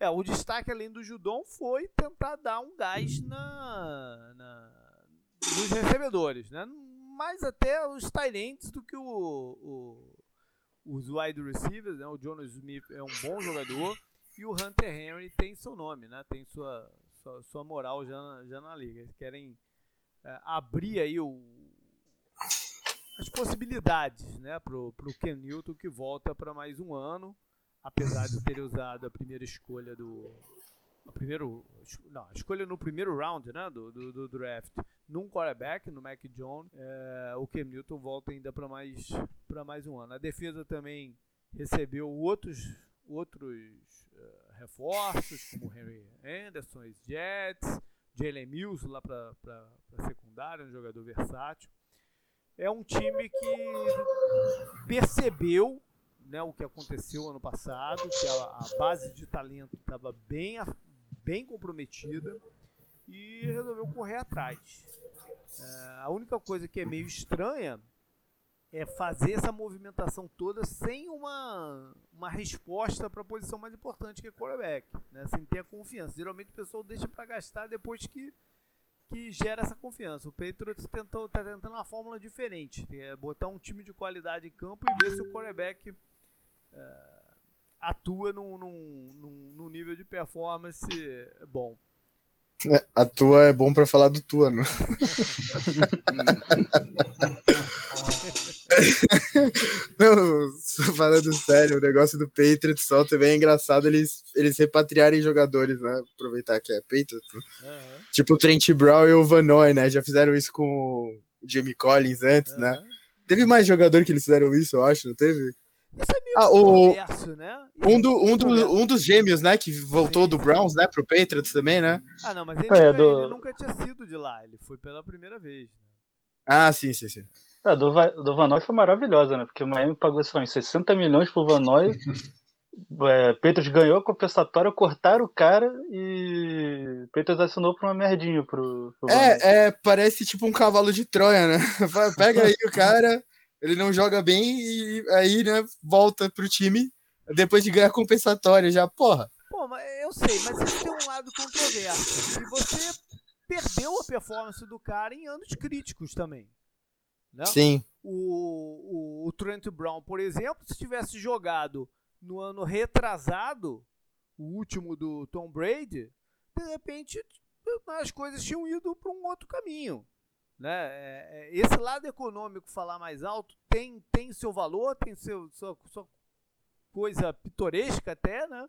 É. é. o destaque além do Judon foi tentar dar um gás na, na nos recebedores, né? Mais até os Tyrants do que o, o os wide receivers, né? O Jonas Smith é um bom jogador e o Hunter Henry tem seu nome, né? Tem sua, sua, sua moral já, já na liga. Eles querem é, abrir aí o, as possibilidades, né? Pro, pro Ken Newton que volta para mais um ano, apesar de ter usado a primeira escolha do a primeiro, não, a escolha no primeiro round, né? Do, do, do draft num quarterback, no Mac Jones, é, o Cam Newton volta ainda para mais, mais um ano. A defesa também recebeu outros, outros uh, reforços, como Henry Anderson, Jets, Jalen Mills lá para secundária, um jogador versátil. É um time que percebeu né, o que aconteceu ano passado, que a, a base de talento estava bem, bem comprometida e resolveu correr atrás. É, a única coisa que é meio estranha é fazer essa movimentação toda sem uma, uma resposta para a posição mais importante que é quarterback, né? sem ter a confiança. Geralmente o pessoal deixa para gastar depois que, que gera essa confiança. O Patriots está tentando uma fórmula diferente, é botar um time de qualidade em campo e ver se o quarterback é, atua num, num, num, nível de performance bom. É, a tua é bom para falar do tua, né? Não, falando sério, o negócio do Patriots só também é engraçado eles, eles repatriarem jogadores, né? Aproveitar que é Patriots. Uhum. Tipo o Trent Brown e o Vanoy, né? Já fizeram isso com o Jamie Collins antes, uhum. né? Teve mais jogador que eles fizeram isso, eu acho, não teve? Isso é meio ah, o... né? um, do, um, do, um dos gêmeos, né? Que voltou sim, do Browns, né? Pro Patriots também, né? Ah, não, mas ele, é, do... ele nunca tinha sido de lá. Ele foi pela primeira vez. Né? Ah, sim, sim, sim. A é, do, do Vanoy foi maravilhosa, né? Porque o Miami pagou só 60 milhões pro Vanoy. é, Petros ganhou a compensatória, cortaram o cara e Petros assinou pra uma merdinha pro, pro é, é, parece tipo um cavalo de Troia, né? Pega aí o cara, ele não joga bem e aí, né, volta pro time depois de ganhar a compensatória já, porra. Pô, mas eu sei, mas isso tem um lado controverso. E você perdeu a performance do cara em anos críticos também. Né? Sim. O, o, o Trent Brown, por exemplo, se tivesse jogado no ano retrasado, o último do Tom Brady, de repente as coisas tinham ido para um outro caminho. Né? É, é, esse lado econômico, falar mais alto, tem, tem seu valor, tem seu, sua, sua coisa pitoresca até, né?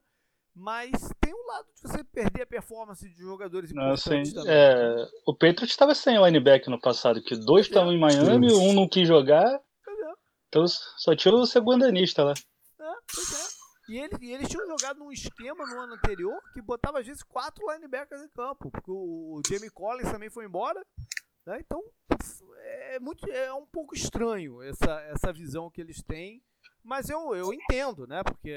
Mas tem um lado de você perder a performance de jogadores importantes Não, também. É, o Patriots estava sem linebacker no passado, que dois estavam é. em Miami, um não quis jogar, é. então só tinha o segundanista lá. É, pois é. E, ele, e eles tinham jogado num esquema no ano anterior que botava às vezes quatro linebackers em campo, porque o, o Jamie Collins também foi embora. Né? Então é, muito, é um pouco estranho essa, essa visão que eles têm mas eu, eu entendo, né? Porque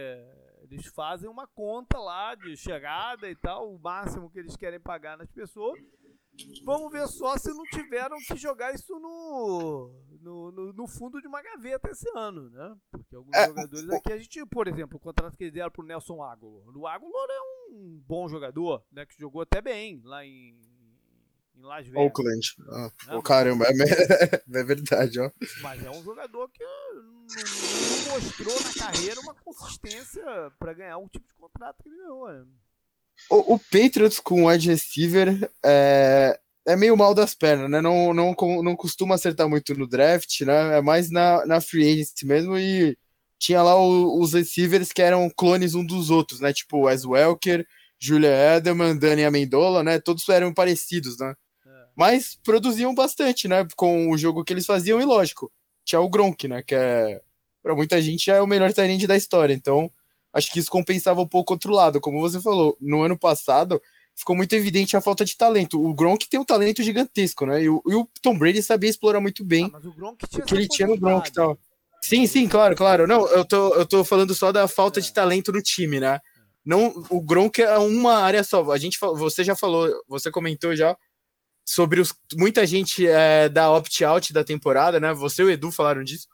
eles fazem uma conta lá de chegada e tal, o máximo que eles querem pagar nas pessoas. Vamos ver só se não tiveram que jogar isso no, no, no, no fundo de uma gaveta esse ano, né? Porque alguns é, jogadores aqui, a gente, por exemplo, o contrato que eles deram pro Nelson Aguilar. O Aguilar é um bom jogador, né? Que jogou até bem lá em, em Las Vegas. Oakland. Ah, oh, caramba, é, é, verdade, ó. Mas é um jogador que não, mostrou na carreira uma consistência para ganhar o tipo de contrato que ele ganhou. Né? O, o Patriots com o wide receiver é, é meio mal das pernas, né? Não, não, não costuma acertar muito no draft, né? É mais na, na free agency mesmo e tinha lá o, os receivers que eram clones um dos outros, né? Tipo Wes Welker, Julia Edelman, Dani Amendola, né? Todos eram parecidos, né? Mas produziam bastante, né? Com o jogo que eles faziam, e lógico, tinha o Gronk, né? Que é, para muita gente, é o melhor talento da história. Então, acho que isso compensava um pouco outro lado. Como você falou, no ano passado ficou muito evidente a falta de talento. O Gronk tem um talento gigantesco, né? E o, e o Tom Brady sabia explorar muito bem ah, o, o, que ele tinha no Gronk e tal. Sim, sim, claro, claro. Não, eu tô, eu tô falando só da falta é. de talento no time, né? Não, o Gronk é uma área só. A gente, você já falou, você comentou já sobre os. Muita gente é, da opt-out da temporada, né? Você e o Edu falaram disso.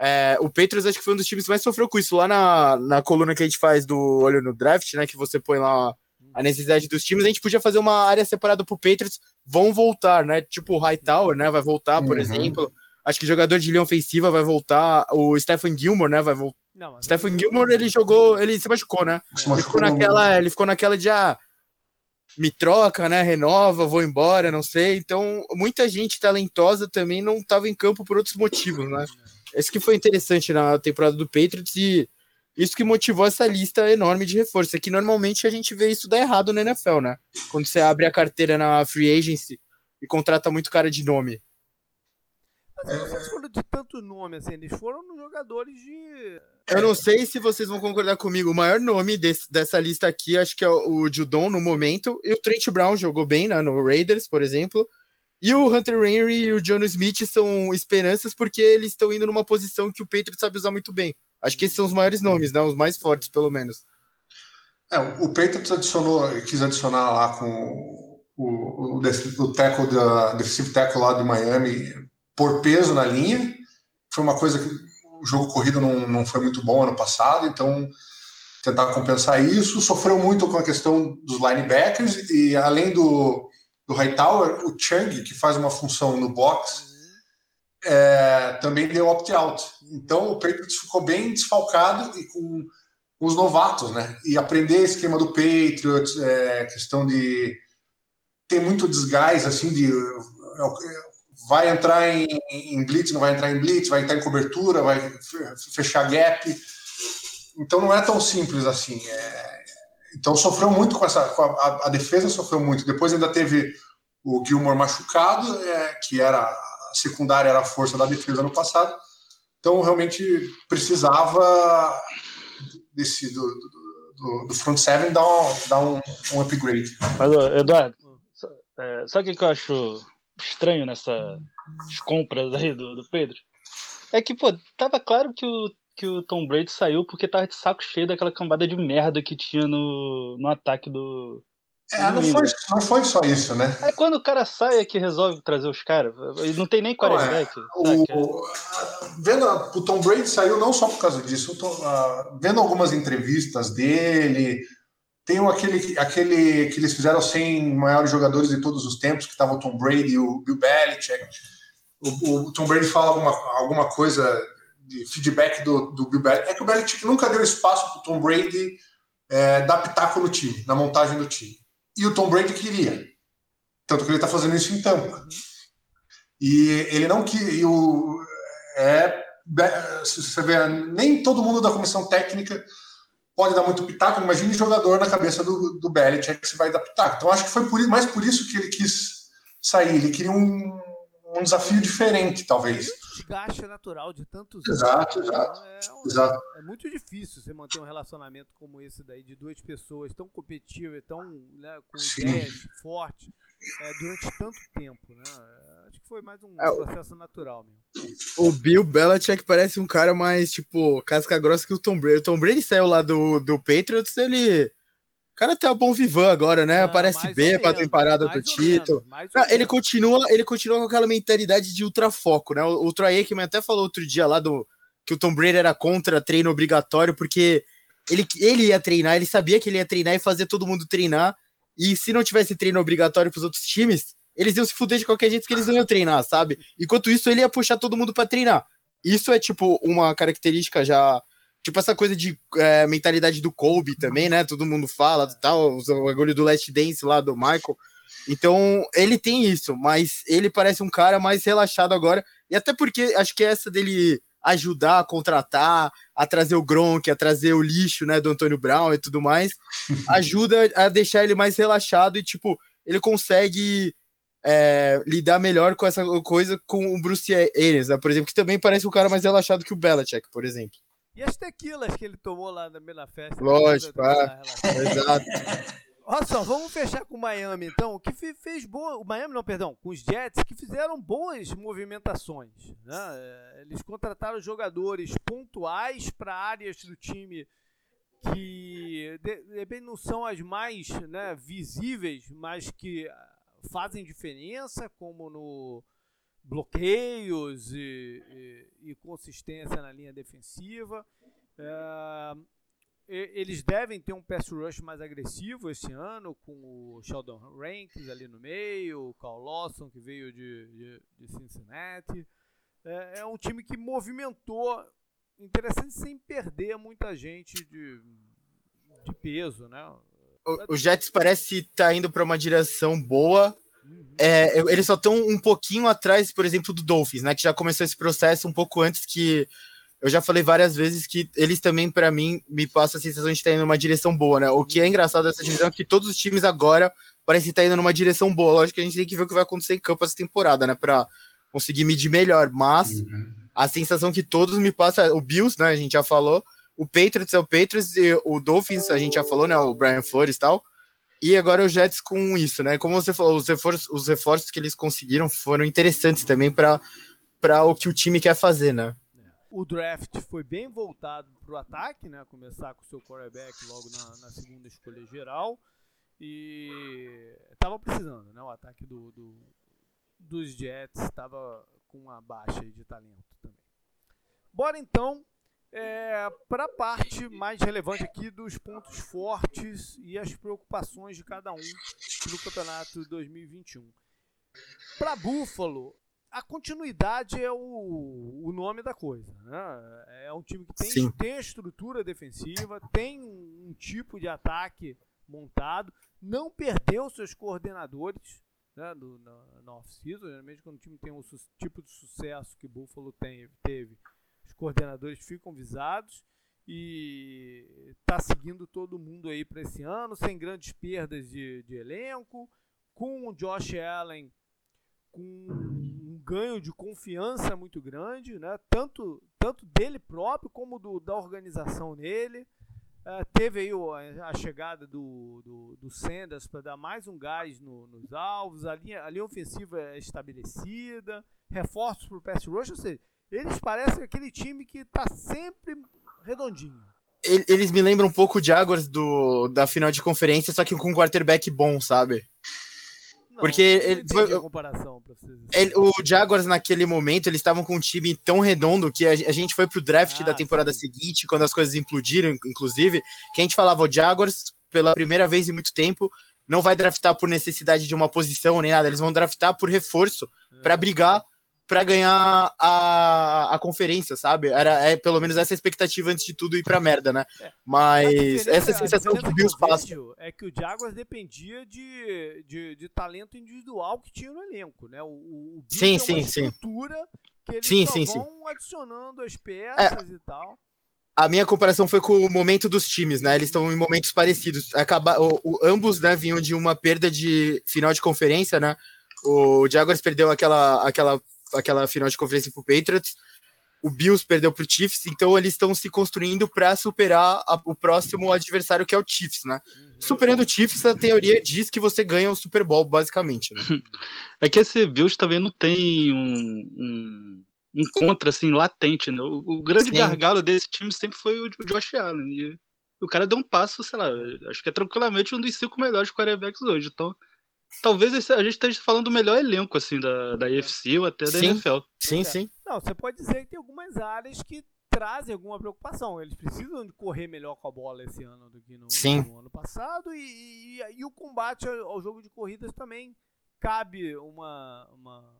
É, o Patriots acho que foi um dos times que mais sofreu com isso. Lá na, na coluna que a gente faz do Olho no Draft, né? Que você põe lá a necessidade dos times, a gente podia fazer uma área separada pro Patriots. Vão voltar, né? Tipo o Hightower, né? Vai voltar, por uhum. exemplo. Acho que jogador de linha ofensiva vai voltar. O Stephen Gilmore, né? Vai voltar. Stephen Gilmore, ele jogou, ele se machucou, né? Se machucou, ele, ficou naquela, ele ficou naquela de ah, me troca, né? Renova, vou embora, não sei. Então, muita gente talentosa também não estava em campo por outros motivos, né? Esse que foi interessante na temporada do Patriots e isso que motivou essa lista enorme de reforços. É que normalmente a gente vê isso dar errado na NFL, né? Quando você abre a carteira na free agency e contrata muito cara de nome. Mas vocês foram de tanto nome assim, eles foram nos jogadores de. Eu não sei se vocês vão concordar comigo. O maior nome desse, dessa lista aqui, acho que é o Judon no momento. E o Trent Brown jogou bem né, no Raiders, por exemplo. E o Hunter Henry e o John Smith são esperanças porque eles estão indo numa posição que o Patriots sabe usar muito bem. Acho que esses são os maiores nomes, né? Os mais fortes, pelo menos. É, o Patriots adicionou, quis adicionar lá com o, o, o tackle da defensive tackle lá de Miami por peso na linha. Foi uma coisa que o jogo corrido não, não foi muito bom ano passado, então tentar compensar isso. Sofreu muito com a questão dos linebackers e além do, do Hightower, o Chang, que faz uma função no box, é, também deu opt-out. Então o Patriots ficou bem desfalcado e com os novatos, né? E aprender esquema do Patriots, é, questão de ter muito desgás, assim, de vai entrar em, em blitz, não vai entrar em blitz, vai entrar em cobertura, vai fechar gap. Então não é tão simples assim. É... Então sofreu muito com essa. Com a, a, defesa sofreu muito. Depois ainda teve o Gilmore machucado, é, que era a secundária era a força da defesa no passado. Então realmente precisava desse do, do, do front seven dar um, um, um upgrade. Mas, Eduardo, é, sabe o que eu acho estranho nessas compras aí do, do Pedro? É que, pô, tava claro que o que o Tom Brady saiu porque tava de saco cheio daquela cambada de merda que tinha no, no ataque do. É, não foi, não foi só isso, né? É quando o cara sai é que resolve trazer os caras. Não tem nem quarterback. É, o, vendo o Tom Brady saiu não só por causa disso. Tom, uh, vendo algumas entrevistas dele, tem aquele, aquele que eles fizeram 100 maiores jogadores de todos os tempos, que estavam o Tom Brady e o Bill Belichick. O, o, Tom Brady fala alguma, alguma coisa de feedback do, do Bill Belichick, é que o Belichick nunca deu espaço para o Tom Brady é, dar pitaco no time, na montagem do time. E o Tom Brady queria. Tanto que ele está fazendo isso em Tampa. E ele não queria. O, é, você vê, nem todo mundo da comissão técnica pode dar muito pitaco. Imagine jogador na cabeça do, do Belichick que se vai dar pitaco. Então acho que foi por, mais por isso que ele quis sair. Ele queria um, um desafio diferente, talvez. Desgaste natural de tantos exato, anos. Exato, né? é, um, exato. É, muito difícil você manter um relacionamento como esse daí, de duas pessoas tão competitivas, tão né, com ideias fortes, é, durante tanto tempo. Né? Acho que foi mais um é, processo natural mesmo. O Bill Belichick parece um cara mais, tipo, casca grossa que o Tom Brady. O Tom Brady saiu lá do, do Patriots, ele cara tá bom vivan agora, né? Aparece B pra ter parada do Tito. ele continua, ele continua com aquela mentalidade de ultrafoco, né? O, o Troy Aikman até falou outro dia lá do que o Tom Brady era contra treino obrigatório porque ele, ele ia treinar, ele sabia que ele ia treinar e fazer todo mundo treinar. E se não tivesse treino obrigatório pros outros times, eles iam se fuder de qualquer jeito que eles não iam treinar, sabe? Enquanto isso, ele ia puxar todo mundo para treinar. Isso é, tipo, uma característica já Tipo essa coisa de é, mentalidade do Kobe também, né? Todo mundo fala tal, o bagulho do Last Dance lá do Michael. Então, ele tem isso, mas ele parece um cara mais relaxado agora. E até porque acho que essa dele ajudar a contratar, a trazer o Gronk, a trazer o lixo, né, do Antônio Brown e tudo mais, ajuda a deixar ele mais relaxado e, tipo, ele consegue é, lidar melhor com essa coisa com o Bruce Arians, né, por exemplo, que também parece um cara mais relaxado que o Belichick, por exemplo. E as tequilas que ele tomou lá na, na festa. Lógico, ah, exato. Olha só, vamos fechar com o Miami então. O que fez boa. O Miami, não, perdão, com os Jets, que fizeram boas movimentações. Né? É, eles contrataram jogadores pontuais para áreas do time que de, de repente não são as mais né, visíveis, mas que fazem diferença, como no bloqueios e, e, e, consistência na linha defensiva. É, eles devem ter um pass rush mais agressivo esse ano, com o Sheldon Rankins ali no meio, o Carl Lawson que veio de, de, de Cincinnati. É, é, um time que movimentou, interessante sem perder muita gente de, de peso, né? O, o Jets parece estar tá indo para uma direção boa, é, eles só estão um pouquinho atrás, por exemplo, do Dolphins, né? Que já começou esse processo um pouco antes que eu já falei várias vezes que eles também, para mim, me passam a sensação de estar indo numa direção boa, né? O que é engraçado dessa divisão é que todos os times agora parecem estar indo numa direção boa. Lógico que a gente tem que ver o que vai acontecer em campo essa temporada, né? Para conseguir medir melhor. Mas uhum. a sensação que todos me passam, o Bills, né? A gente já falou, o Patriots é o Patriots e o Dolphins, a gente já falou, né? O Brian Flores e tal. E agora o Jets com isso, né? Como você falou, os reforços, os reforços que eles conseguiram foram interessantes também para o que o time quer fazer, né? o draft foi bem voltado para o ataque, né? Começar com o seu quarterback logo na, na segunda escolha geral. E estava precisando, né? O ataque do, do dos Jets estava com uma baixa de talento também. Bora então é, para a parte mais relevante aqui dos pontos fortes e as preocupações de cada um no campeonato 2021. Para Buffalo, a continuidade é o, o nome da coisa. Né? É um time que tem, tem estrutura defensiva, tem um tipo de ataque montado, não perdeu seus coordenadores né, do, na, na off-season. Geralmente, quando o time tem um tipo de sucesso que Buffalo tem, teve, os coordenadores ficam visados e está seguindo todo mundo aí para esse ano, sem grandes perdas de, de elenco, com o Josh Allen com um ganho de confiança muito grande, né? tanto, tanto dele próprio como do, da organização nele. Uh, teve aí o, a chegada do, do, do Sanders para dar mais um gás no, nos alvos, a linha, a linha ofensiva é estabelecida, reforços para o pass rush, ou seja, eles parecem aquele time que está sempre redondinho. Eles me lembram um pouco o Jaguars do, da final de conferência, só que com um quarterback bom, sabe? Porque ele, foi, ele, o Jaguars naquele momento eles estavam com um time tão redondo que a, a gente foi pro draft ah, da temporada sim. seguinte, quando as coisas implodiram, inclusive, que a gente falava o Jaguars pela primeira vez em muito tempo não vai draftar por necessidade de uma posição nem nada, eles vão draftar por reforço é. para brigar para ganhar a, a conferência, sabe? Era é, pelo menos essa expectativa antes de tudo ir pra merda, né? É. Mas essa sensação que o Bills passa. É que o Jaguars dependia de, de, de, talento individual que tinha no elenco, né? O, o Bills sim, é sim, sim. estrutura que eles sim, sim, vão sim. adicionando as peças é. e tal. A minha comparação foi com o momento dos times, né? Eles estão em momentos parecidos. Acaba, o, o, ambos né, vinham de uma perda de final de conferência, né? O Jaguars perdeu aquela, aquela aquela final de conferência pro Patriots. O Bills perdeu pro Chiefs, então eles estão se construindo para superar a, o próximo adversário que é o Chiefs, né? Superando o Chiefs, a teoria diz que você ganha o Super Bowl, basicamente. Né? É que esse Bills também não tem um, um, um contra assim latente, né? O, o grande Sim. gargalo desse time sempre foi o Josh Allen. E o cara deu um passo, sei lá, acho que é tranquilamente um dos cinco melhores quarterbacks hoje. Então, Talvez a gente esteja falando do melhor elenco, assim, da, da UFC ou até da sim, NFL. Sim, sim. Não, você pode dizer que tem algumas áreas que trazem alguma preocupação. Eles precisam de correr melhor com a bola esse ano do que no, no ano passado. E, e, e, o combate ao jogo de corridas também cabe uma, uma,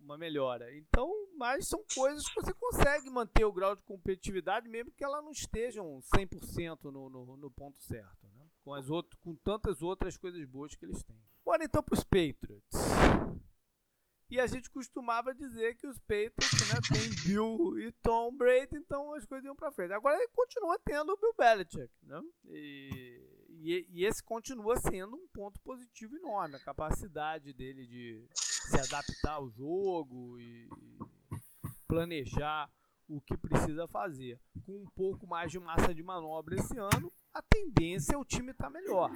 uma melhora. Então, mas são coisas que você consegue manter o grau de competitividade, mesmo que elas não estejam 100% no, no, no ponto certo. Né? Com, as outro, com tantas outras coisas boas que eles têm. Bora então para os Patriots. E a gente costumava dizer que os Patriots né, tem Bill e Tom Brady, então as coisas iam para frente. Agora ele continua tendo o Bill Belichick, né? E, e, e, esse continua sendo um ponto positivo enorme, a capacidade dele de se adaptar ao jogo e, planejar o que precisa fazer. Com um pouco mais de massa de manobra esse ano, a tendência é o time estar tá melhor.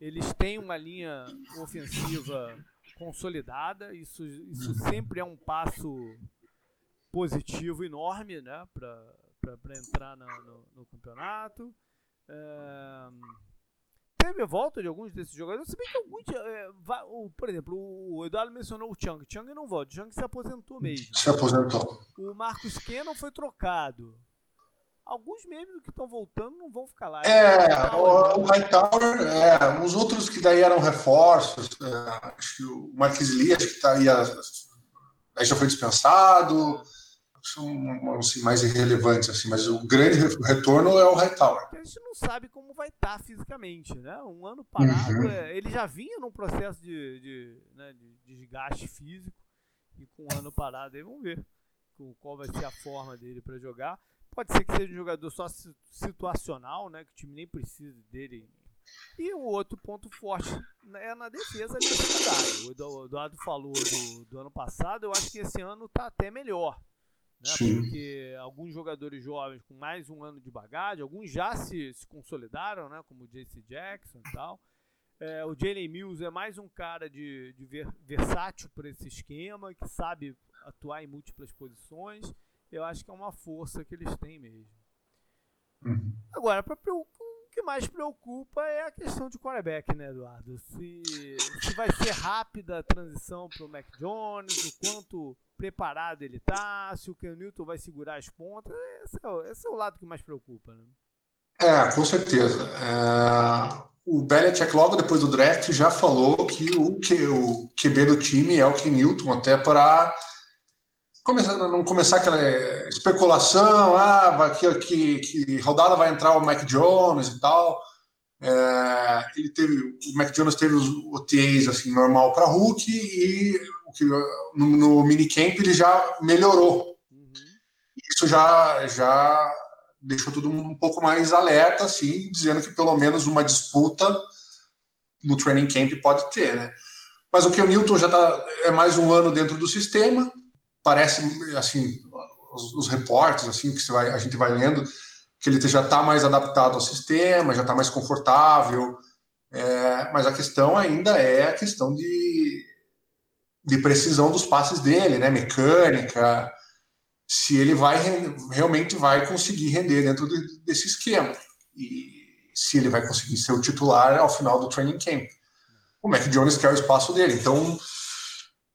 Eles têm uma linha ofensiva consolidada, isso, isso sempre é um passo positivo enorme né, para entrar na, no, no, campeonato. É, teve a volta de alguns desses jogadores, se bem que alguns, é, vai, o, por exemplo, o Eduardo mencionou o Chang, Chang não volta, o Chang se aposentou mesmo. Se aposentou. O Marcos Cannon foi trocado alguns membros que estão voltando não vão ficar lá. É, o, Hightower, é, os outros que daí eram reforços, é, acho que o Marquis Lee, acho que está aí, aí já foi dispensado, são assim, mais irrelevantes, assim, mas o grande retorno é o Hightower. A gente não sabe como vai estar tá fisicamente, né? Um ano parado, uhum. é, ele já vinha num processo de, de, né, de desgaste físico, e com um ano parado aí vamos ver qual vai ser a forma dele para jogar. Pode ser que seja um jogador só situacional, né? Que o time nem precisa dele. E o outro ponto forte é na defesa ali O Eduardo falou do, do ano passado, eu acho que esse ano está até melhor. Né? Porque alguns jogadores jovens com mais um ano de bagagem, alguns já se, se consolidaram, né? como o JC Jackson e tal. É, o Jalen Mills é mais um cara de, de ver, versátil para esse esquema, que sabe atuar em múltiplas posições. Eu acho que é uma força que eles têm mesmo. Uhum. Agora, pra, o que mais preocupa é a questão de quarterback, né, Eduardo? Se, se vai ser rápida a transição para o Mac Jones, o quanto preparado ele tá, se o Ken Newton vai segurar as pontas, esse é, esse é o lado que mais preocupa, né? É, com certeza. É, o Belichick, logo depois do draft, já falou que o, que o QB do time é o Ken Newton, até para começar, não começar aquela especulação, ah, que, que, que rodada vai entrar o Mac Jones e tal. É, ele teve, o Mac Jones teve os OTAs assim, normal para Hulk e no, no minicamp ele já melhorou. Uhum. Isso já, já deixou tudo um pouco mais alerta, assim, dizendo que pelo menos uma disputa no training camp pode ter, né? Mas o que o Newton já tá, é mais um ano dentro do sistema, parece, assim, os, os reportes, assim, que vai, a gente vai lendo, que ele já está mais adaptado ao sistema, já está mais confortável, é, mas a questão ainda é a questão de, de precisão dos passes dele, né? Mecânica, se ele vai realmente vai conseguir render dentro de, desse esquema e se ele vai conseguir ser o titular ao final do training camp. O Mac Jones quer o espaço dele, então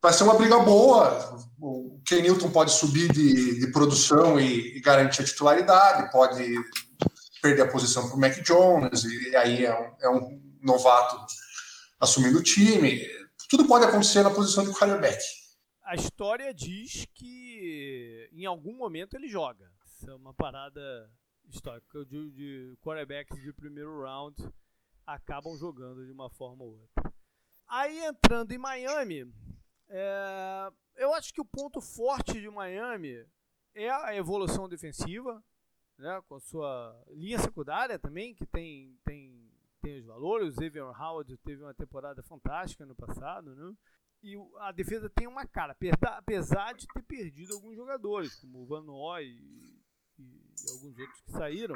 vai ser uma briga boa. O Ken Newton pode subir de, de produção e, e, garantir a titularidade, pode perder a posição para o Mac Jones, e aí é um, é um novato assumindo o time. Tudo pode acontecer na posição de quarterback. A história diz que em algum momento ele joga. Isso é uma parada histórica de, de quarterbacks de primeiro round acabam jogando de uma forma ou outra. Aí entrando em Miami, é, eu acho que o ponto forte de Miami é a evolução defensiva, né, com a sua linha secundária também, que tem, tem, tem os valores. O Xavier Howard teve uma temporada fantástica no passado, né? E a defesa tem uma cara, apesar de ter perdido alguns jogadores, como o Van Noy e, e, alguns outros que saíram.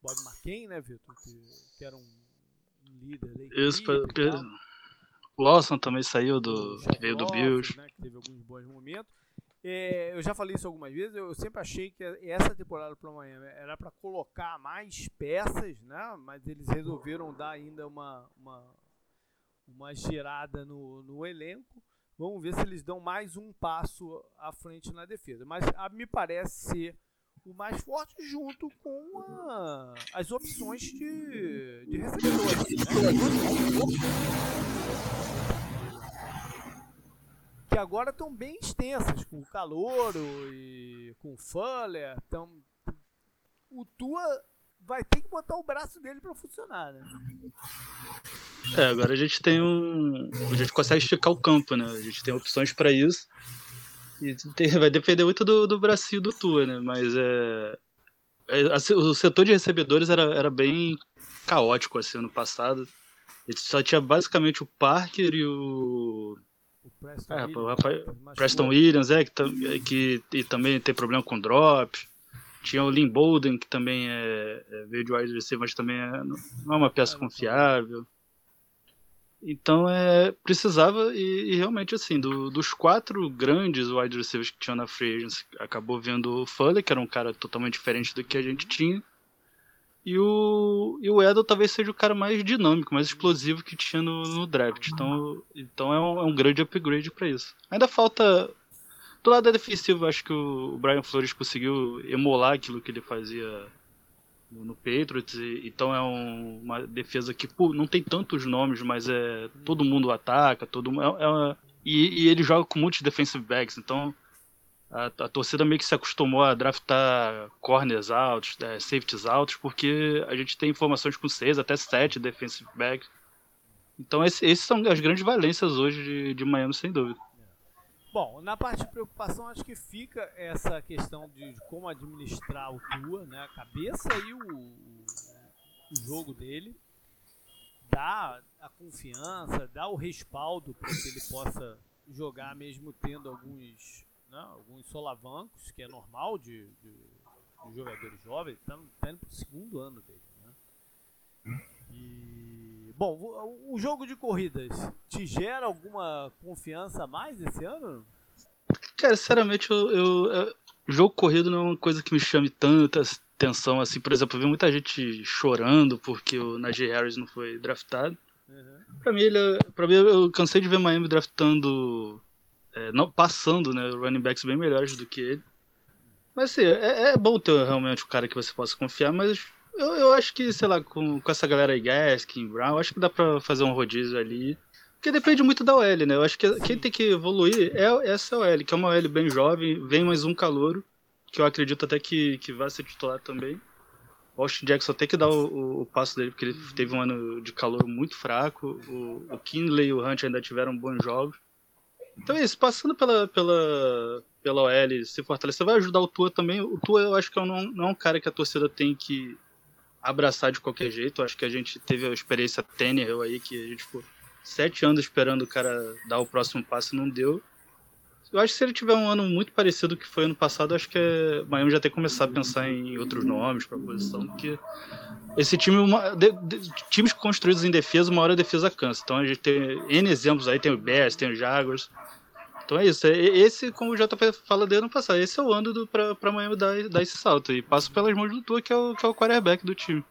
Bob McCain, né, Vitor? Que, que, era um líder da equipe. Lawson também saiu do. veio do Bills. Né, que teve alguns bons momentos. É, eu já falei isso algumas vezes, eu sempre achei que essa temporada para Miami era para colocar mais peças, né? mas eles resolveram dar ainda uma, uma, uma girada no, no elenco. Vamos ver se eles dão mais um passo à frente na defesa. Mas a, me parece ser o mais forte junto com a, as opções de, de recebedores. Que agora estão bem extensas, com o Calouro e com o Fuller. Então, o Tua vai ter que botar o braço dele para funcionar, né? É, agora a gente tem um. A gente consegue esticar o campo, né? A gente tem opções para isso. Vai depender muito do, do bracinho do Tua, né? Mas é, é. O setor de recebedores era, era bem caótico assim ano passado. Ele só tinha basicamente o Parker e o o Preston, é, Williams, rapaz, Preston Williams, é, que, que e também tem problema com drop. Tinha o Lynn Bolden, que também é, é, veio de wide receiver, mas também é, não é uma peça confiável. Então é, precisava, e, e realmente assim, do, dos quatro grandes wide receivers que tinha na free agency, acabou vendo o Fuller, que era um cara totalmente diferente do que a gente tinha. E o, e o Edel talvez seja o cara mais dinâmico, mais explosivo que tinha no, no draft. Então, então é, um, é um grande upgrade para isso. Ainda falta. Do lado defensivo, acho que o Brian Flores conseguiu emular aquilo que ele fazia no, Patriots. E, então é um, uma defesa que pô, não tem tantos nomes, mas é todo mundo ataca, todo é, é, e, e ele joga com muitos defensive backs. Então a, a, torcida meio que se acostumou a draftar corners altos, é, safeties altos, porque a gente tem informações com seis até sete defensive backs. Então esse, esses são as grandes valências hoje de, de Miami, sem dúvida. Bom, na parte de preocupação acho que fica essa questão de como administrar o Tua, né, a cabeça e o, o jogo dele, dar a confiança, dar o respaldo para que ele possa jogar mesmo tendo alguns né, alguns solavancos, que é normal de, de, de jogadores jovens, está tá indo para o segundo ano dele. Né? E, bom, o, o, jogo de corridas te gera alguma confiança a mais esse ano? Cara, sinceramente, eu, eu, eu, jogo corrido não é uma coisa que me chame tanta atenção assim. Por exemplo, eu vi muita gente chorando porque o Najee Harris não foi draftado. Uhum. Pra mim, ele, é, pra mim, eu cansei de ver Miami draftando, é, não, passando, né, running backs bem melhores do que ele. Mas assim, é, é bom ter realmente um cara que você possa confiar, mas eu, eu acho que, sei lá, com, com essa galera aí, Gaskin, Brown, acho que dá pra fazer um rodízio ali. Porque depende muito da OL, né? Eu acho que quem tem que evoluir é essa OL, que é uma OL bem jovem, vem mais um calouro, que eu acredito até que, que vai ser titular também. O Austin Jackson tem que dar o, o, o, passo dele, porque ele teve um ano de calor muito fraco. O, o Kinley e o Hunt ainda tiveram bons jogos. Então é isso, passando pela, pela, pela OL, se fortalecer, vai ajudar o Tua também. O Tua eu acho que é não, não é um cara que a torcida tem que abraçar de qualquer jeito. Acho que a gente teve a experiência Tannehill aí, que a gente ficou sete anos esperando o cara dar o próximo passo não deu. Eu acho que se ele tiver um ano muito parecido que foi ano passado, acho que é... Miami já tem começar a pensar em outros nomes para posição, porque esse time, uma... de... De... times construídos em defesa, uma hora a defesa cansa. Então a gente tem N exemplos aí, tem o Bears, tem o Jaguars. Então é isso. Esse, como o JP fala dele ano passado, esse é o ano pra, pra Miami dar, dar esse salto. E passa pelas mãos do Tua, que é o, que é o quarterback do time.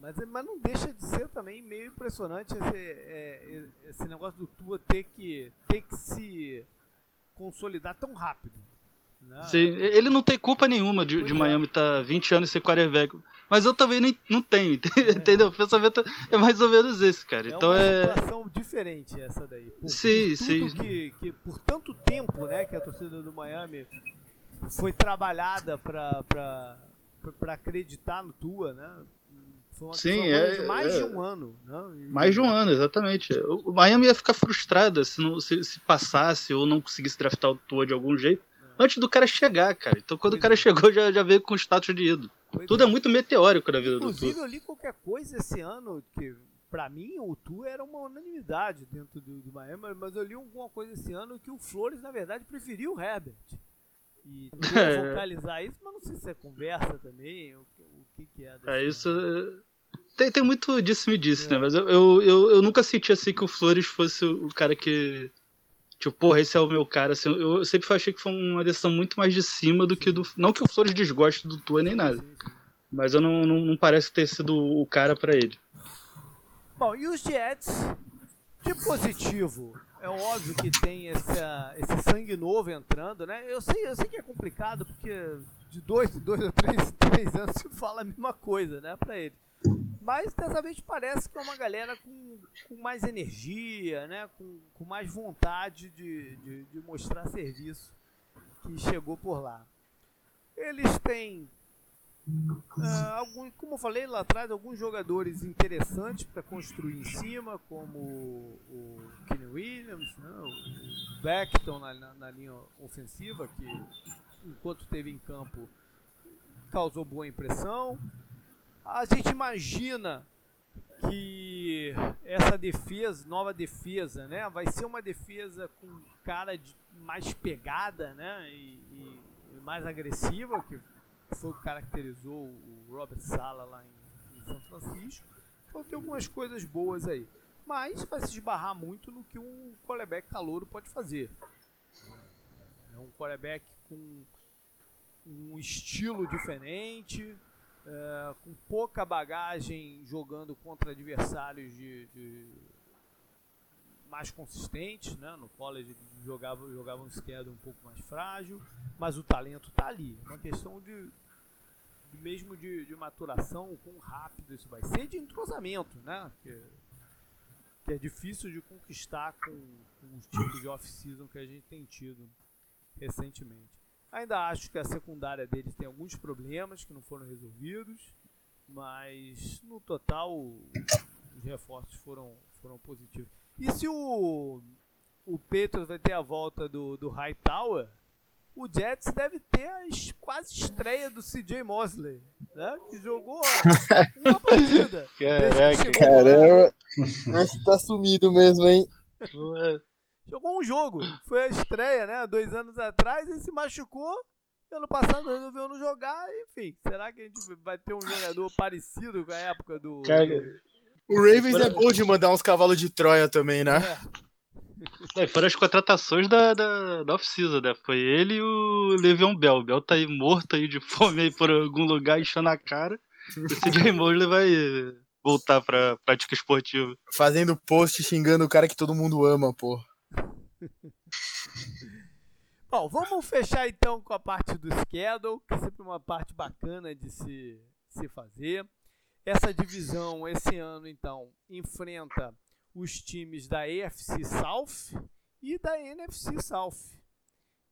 Mas, mas não deixa de ser também meio impressionante esse, é, esse negócio do Tua ter que, ter que se consolidar tão rápido. Né? Sim, ele não tem culpa nenhuma de, de é. Miami estar tá 20 anos sem quarterback. Mas eu também nem, não tenho, é. entendeu? O pensamento é mais ou menos esse, cara. É então uma é. situação diferente essa daí. Por, sim, por sim. Que, que por tanto tempo, né, que a torcida do Miami foi trabalhada para acreditar no Tua, né? Sim, é, mais é, de um ano. Né? Mais de um ano, exatamente. O Miami ia ficar frustrada se, não, se, se passasse ou não conseguisse draftar o Tua de algum jeito. Antes do cara chegar, cara. Então quando o cara é. chegou, já, já veio com status de ídolo. Pois Tudo é. é. muito meteórico na vida Inclusive, do. Inclusive, eu li qualquer coisa esse ano que para mim, o Tua era uma unanimidade dentro do, do Miami, mas eu li alguma coisa esse ano que o Flores, na verdade, preferiu o Herbert. E é. vocalizar isso, mas não sei se é conversa também, o, o que, que é. É isso. Tem, tem muito disso me disse, né? é. né? Mas eu, eu, eu, eu, nunca senti assim que o Flores fosse o cara que. Tipo, porra, esse é o meu cara. Assim, eu sempre achei que foi uma decisão muito mais de cima do que do. Não que o Flores desgoste do Tua nem nada. Mas eu não, não, não parece ter sido o cara para ele. Bom, e os Jets? De positivo, é óbvio que tem essa, esse sangue novo entrando, né? Eu sei, eu sei que é complicado, porque de dois, dois ou três, três anos se fala a mesma coisa, né, pra ele. Mas dessa vez parece que é uma galera com, com mais energia, né? Com, com mais vontade de, de, de mostrar serviço que chegou por lá. Eles têm Uh, algum, como eu falei lá atrás, alguns jogadores interessantes para construir em cima, como o, o Kenny Williams, né, o Beckton na, na, na, linha ofensiva, que enquanto esteve em campo causou boa impressão. A gente imagina que essa defesa, nova defesa, né, vai ser uma defesa com cara de mais pegada, né, e, e, mais agressiva, que foi o que caracterizou o Robert Sala lá em, em São Francisco. Então tem algumas coisas boas aí. Mas vai se esbarrar muito no que um quarterback calouro pode fazer. É um quarterback com um estilo diferente, é, com pouca bagagem jogando contra adversários de, de mais consistentes, né? No college jogava, jogava um schedule um pouco mais frágil, mas o talento está ali. É uma questão de, mesmo de, de maturação, o quão rápido isso vai ser, de entrosamento, né? Que, que é difícil de conquistar com, com os tipos de off-season que a gente tem tido recentemente. Ainda acho que a secundária deles tem alguns problemas que não foram resolvidos, mas no total os reforços foram, foram positivos. E se o, o Petros vai ter a volta do, do Hightower, o Jets deve ter a quase estreia do CJ Mosley, né? Que jogou uma partida. Caraca, caramba. Mas tá sumido mesmo, hein? Jogou um jogo, foi a estreia, né? Dois anos atrás, e se machucou. Ano passado resolveu não jogar, enfim. Será que a gente vai ter um jogador parecido com a época do. Cara, o Ravens é bom de mandar uns cavalos de Troia também, né? É. É, foram as contratações da, da, da off-season, né? Foi ele e o Le'Veon Bell. O Bell tá aí morto aí de fome aí por algum lugar, enchendo a cara. Esse Jay Mosley vai voltar pra prática esportiva. Fazendo post xingando o cara que todo mundo ama, pô. Bom, vamos fechar então com a parte do schedule, que é sempre uma parte bacana de se, se fazer. Essa divisão, esse ano, então, enfrenta os times da AFC South e da NFC South.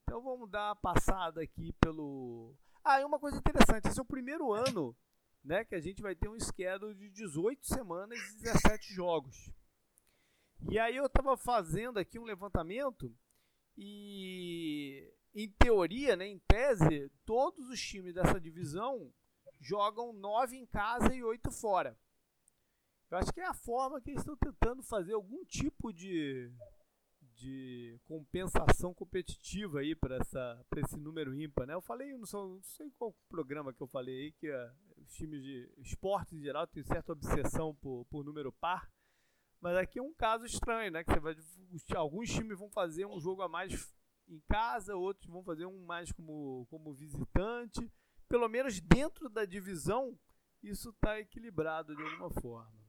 Então vamos dar uma passada aqui pelo. Ah, e uma coisa interessante, esse é o primeiro ano né, que a gente vai ter um schedule de 18 semanas e 17 jogos. E aí eu estava fazendo aqui um levantamento e em teoria, né, em tese, todos os times dessa divisão jogam 9 em casa e 8 fora. Eu acho que é a forma que eles estão tentando fazer algum tipo de, de compensação competitiva aí para esse número ímpar, né? Eu falei, não, não sei qual programa que eu falei aí, que uh, os times de esportes em geral têm certa obsessão por, por número par, mas aqui é um caso estranho, né? Que você vai, alguns times vão fazer um jogo a mais em casa, outros vão fazer um mais como, como visitante. Pelo menos dentro da divisão, isso está equilibrado de alguma forma.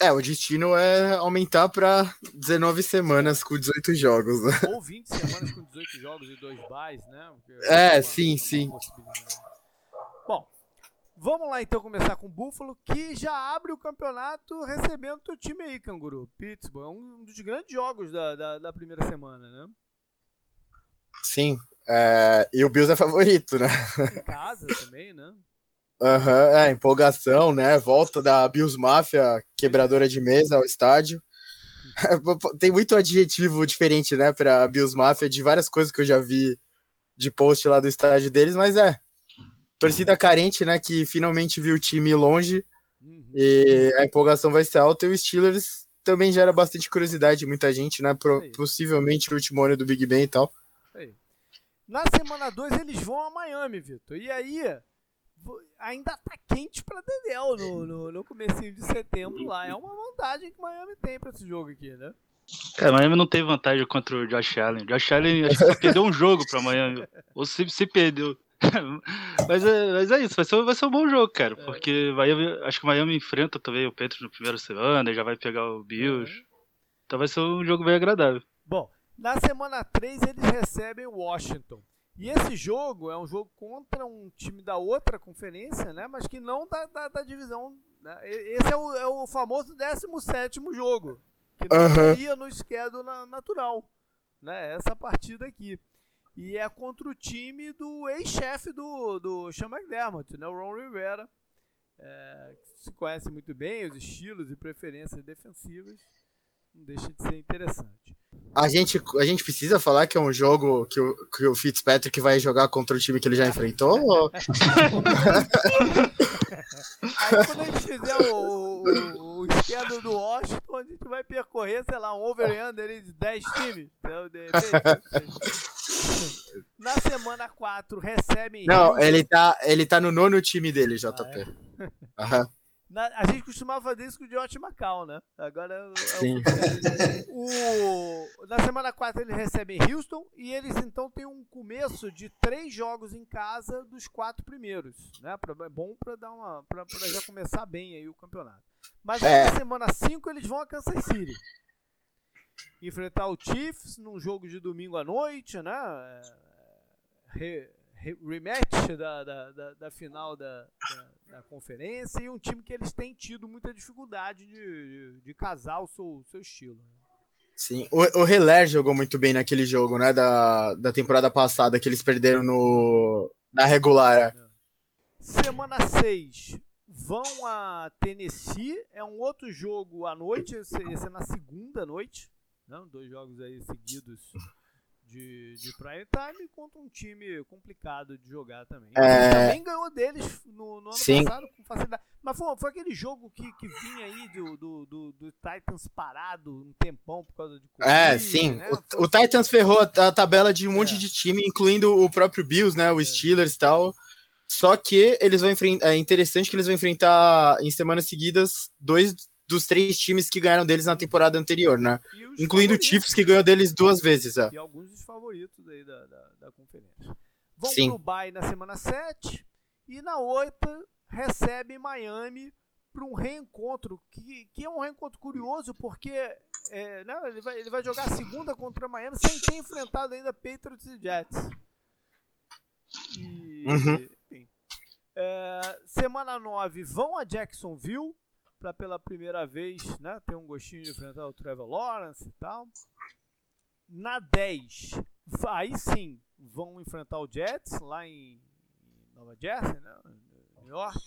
É, o destino é aumentar para 19 semanas com 18 jogos. Né? Ou 20 semanas com 18 jogos e dois buys, né? é, uma, sim, uma sim. Vamos lá então começar com o Buffalo, que já abre o campeonato recebendo o time aí, Canguru. Pittsburgh, é um dos grandes jogos da, da, da primeira semana, né? Sim, é, e o Bills é favorito, né? Em casa também, né? Uhum, é, empolgação, né? Volta da Bills Mafia, quebradora de mesa ao estádio. Tem muito adjetivo diferente, né, para Bills Mafia, de várias coisas que eu já vi de post lá do estádio deles, mas é. Torcida carente, né, que finalmente viu o time longe uhum. e a empolgação vai ser alta. E o Steelers também gera bastante curiosidade, muita gente, né? Pro, possivelmente o último ano do Big Ben e tal. Na semana 2 eles vão a Miami, Vitor. E aí ainda tá quente pra Dedel no, no, no comecinho de setembro lá. É uma vantagem que Miami tem pra esse jogo aqui, né? É, Miami não tem vantagem contra o Josh Allen. Josh Allen acho que só perdeu um jogo pra Miami. Ou se, se perdeu. mas, é, mas é isso, vai ser, vai ser um bom jogo, cara. É. Porque Miami, acho que o Miami enfrenta também o Petro no primeiro semana, já vai pegar o Bills. É. Então vai ser um jogo bem agradável. Bom, na semana 3 eles recebem o Washington. E esse jogo é um jogo contra um time da outra conferência, né? Mas que não da, da, da divisão. Né? Esse é o, é o famoso 17 jogo. Que não uhum. no schedule natural. Né? Essa partida aqui. E é contra o time do ex-chefe do, do Sean McDermott, né? o Ron Rivera. É, que se conhece muito bem os estilos e preferências defensivas. Não deixa de ser interessante. A gente, a gente precisa falar que é um jogo que o, que o Fitzpatrick vai jogar contra o time que ele já enfrentou? Aí quando a gente fizer o, o, o esquerdo do Washington, a gente vai percorrer, sei lá, um over under de 10 times. Então, de Na semana 4, recebem. Não, ele tá, ele tá no nono time dele, JP. Ah, é? Uhum. Na, a gente costumava fazer isso com o Josh Macau, né? Agora é Sim. o, na semana 4 eles recebem Houston e eles então têm um começo de três jogos em casa dos quatro primeiros, né? Pra, é bom para dar uma para já começar bem aí o campeonato. Mas é. na semana 5 eles vão a Kansas City. Enfrentar o Chiefs num jogo de domingo à noite, né? Re, rematch da, da, da, da final da, da, da, conferência e um time que eles têm tido muita dificuldade de, de, de casar o seu, seu estilo. Né? Sim, o, o Heller jogou muito bem naquele jogo, né, da, da temporada passada, que eles perderam no, na regular. É. Semana 6, vão a Tennessee, é um outro jogo à noite, esse, esse é na segunda noite, né, dois jogos aí seguidos de, de prime time contra um time complicado de jogar também. É... também ganhou deles no, no ano Sim. passado com facilidade. Mas foi, foi aquele jogo que, que vinha aí do, do, do, do Titans parado um tempão por causa de Covid, É, sim. Né? O, o, Titans ferrou a tabela de um monte é. de time, incluindo o próprio Bills, né? O é. Steelers e tal. Só que eles vão enfrentar. É interessante que eles vão enfrentar em semanas seguidas dois dos três times que ganharam deles na temporada anterior, né? Incluindo o. Chiefs, que ganhou deles duas vezes. É. E alguns dos favoritos aí da, da, da conferência. Vão Sim. pro bye na semana 7 e na 8 recebe Miami para um reencontro, que, que é um reencontro curioso porque é, né, ele, vai, ele vai jogar a segunda contra Miami sem ter enfrentado ainda Patriots e Jets. E, Uhum. É, semana 9 vão a Jacksonville para pela primeira vez né, ter um gostinho de enfrentar o Trevor Lawrence e tal. Na 10, aí sim vão enfrentar o Jets lá em Nova Jersey, né, New York,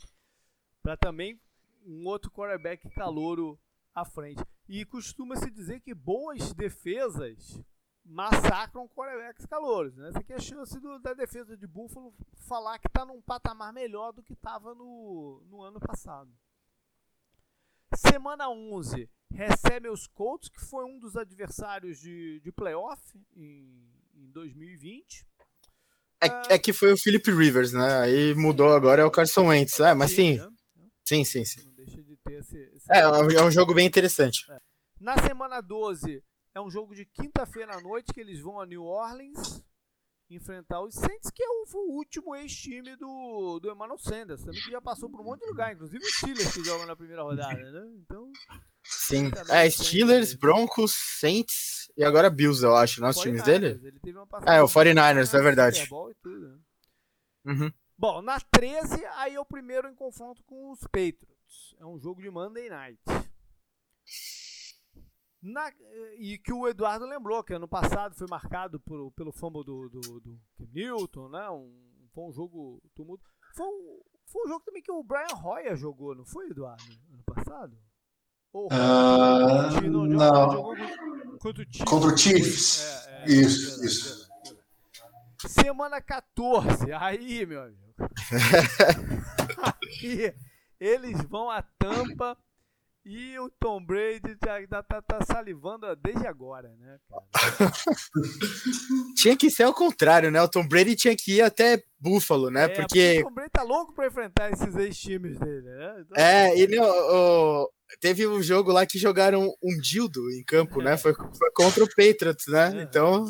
para também um outro quarterback calouro à frente. E costuma-se dizer que boas defesas massacram quarterbacks calouros. Né? Essa aqui é a chance do- da defesa de Buffalo falar que está num patamar melhor do que estava no, no ano passado. Semana 11 recebe os Colts, que foi um dos adversários de, de playoff em, em 2020. É, é que foi o Philip Rivers, né? Aí mudou agora, é o Carson Wentz. É, mas sim, né? sim, sim, sim. Não deixa de ter esse. esse É, é um jogo bem interessante. Na semana 12 é um jogo de quinta-feira à noite que eles vão a New Orleans enfrentar os Saints, que é o, o último ex-time do, do Emmanuel Sanders, também que já passou por um monte de lugar, inclusive os Steelers que jogam na primeira rodada, né? Então, Sim. É, Steelers, Broncos, Saints e agora Bills, eu acho, né? Os times 49ers, dele. Ele teve uma É, o passagem 49ers, é verdade. Tudo, né? Uhum. Bom, na 13, aí é o primeiro em confronto com os Patriots. É um jogo de Monday Night. Na- e que o Eduardo lembrou, que ano passado foi marcado por- pelo fumble do, do, do Newton, né? Um, foi um jogo tumulto. Foi um, foi um jogo também que o Brian Hoyer jogou, não foi, Eduardo? Ano passado? Ou o Hoyer jogou- não. jogou contra o Chiefs. Contra o Chiefs. É, é, Isso, verdade, isso. verdade, verdade. Semana 14, aí, meu amigo. aí, eles vão a Tampa e o Tom Brady já tá, tá- tá salivando desde agora, né? Tinha que ser ao contrário, né? O Tom Brady tinha que ir até Buffalo, né? É, porque. o Tom Brady tá louco pra enfrentar esses ex-times dele, né? Então, É, e não, o- teve um jogo lá que jogaram um dildo em campo, né? Foi, foi contra o Patriots, né? É. Então.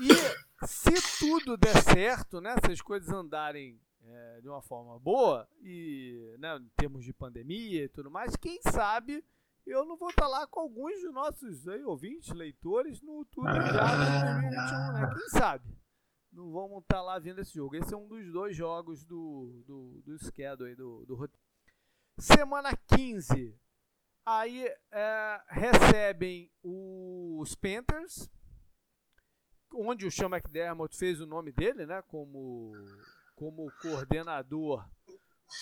E se tudo der certo, né, se as coisas andarem é, de uma forma boa, e né, em termos de pandemia e tudo mais, quem sabe eu não vou estar lá com alguns dos nossos aí, ouvintes, leitores, no Tudo já de 2021, né? Quem sabe? Não vamos estar lá vendo esse jogo. Esse é um dos dois jogos do, do, do schedule aí, do, do roteiro. Semana 15. Aí é, recebem os Panthers, onde o Sean McDermott fez o nome dele, né, como, como coordenador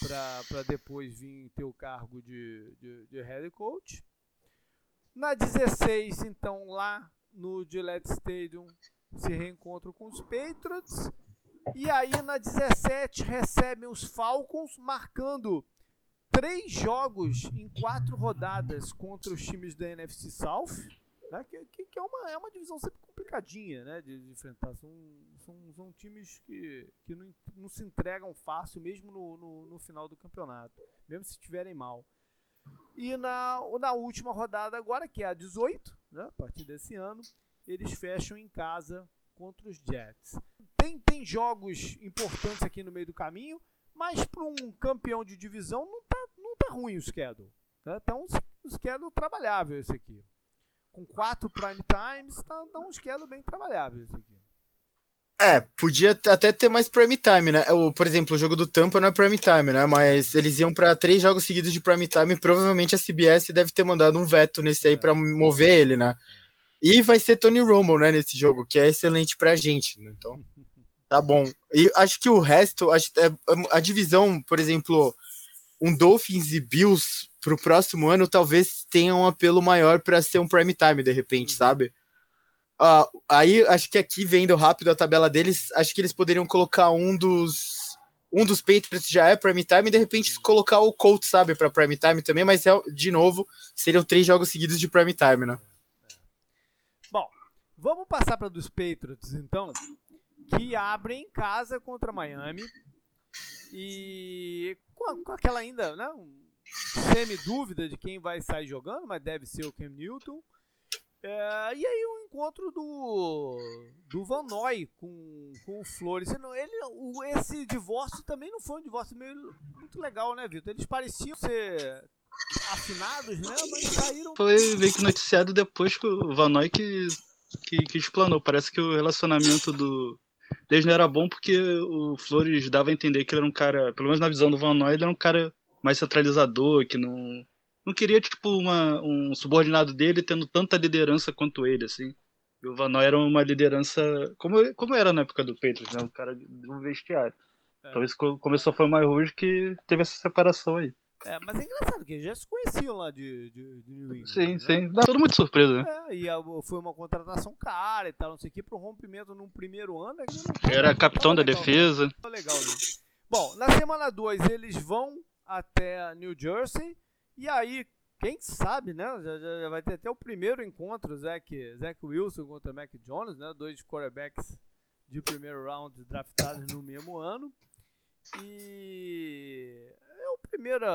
para depois vir ter o cargo de, de, de head coach. Na 16, então, lá no Gillette Stadium, se reencontram com os Patriots. E aí, na 17, recebem os Falcons, marcando três jogos em quatro rodadas contra os times da NFC South né? que, que, que é, uma, é uma divisão sempre complicadinha né? de, de enfrentar. São, são, são times que, que não, não se entregam fácil, mesmo no, no, no final do campeonato, mesmo se estiverem mal. E na, na última rodada agora, que é a 18, né? a partir desse ano, eles fecham em casa contra os Jets. Tem, tem jogos importantes aqui no meio do caminho, mas para um campeão de divisão não tá, não tá ruim o schedule. Né? Tá um, schedule trabalhável esse aqui com quatro prime times, tá, tá um schedule bem trabalhável esse aqui. É, podia até ter mais prime time, né? O, por exemplo, o jogo do Tampa não é prime time, né? Mas eles iam para três jogos seguidos de prime time provavelmente a CBS deve ter mandado um veto nesse aí para mover ele, né? E vai ser Tony Romo, né, nesse jogo, que é excelente pra gente, né? Então, tá bom. E acho que o resto, acho, é, a divisão, por exemplo, um Dolphins e Bills pro próximo ano talvez tenha um apelo maior para ser um prime time de repente, sabe? Uh, aí acho que aqui vendo rápido a tabela deles, acho que eles poderiam colocar um dos um dos Patriots já é prime time e de repente colocar o Colts, sabe, para prime time também, mas de novo, seriam três jogos seguidos de prime time, né? Bom, vamos passar para dos Patriots então, que abrem em casa contra Miami e com, com aquela ainda, né, semi-dúvida de quem vai sair jogando, mas deve ser o Cam Newton. É, e aí o encontro do, do Van Noy com, com o Flores. Ele, o, esse divórcio também não foi um divórcio meio, muito legal, né, Vitor? Eles pareciam ser afinados, né? Mas saíram. Foi meio que noticiado depois que o Van Noy que, que, que explanou. Parece que o relacionamento do, deles não era bom porque o Flores dava a entender que ele era um cara, pelo menos na visão do Van Noy, ele era um cara mais centralizador, que não não queria tipo uma, um subordinado dele tendo tanta liderança quanto ele, assim. E o Van Noy era uma liderança como, como era na época do Patriots, né? Um cara do vestiário. É. Talvez começou foi mais ruim que teve essa separação aí. É, mas é engraçado que já se conheciam lá de, de, de New England. Sim, né? sim. Dá tudo muito surpresa, né? É, e a, foi uma contratação cara e tal, não sei o que, pro rompimento num primeiro ano. É Era capitão da legal, defesa. Legal, né? Bom, na semana 2 eles vão até New Jersey e aí, quem sabe, né? Já, já, vai ter até o primeiro encontro, Zach, Zach Wilson contra Mac Jones, né? Dois quarterbacks de primeiro round draftados no mesmo ano. E é o primeiro,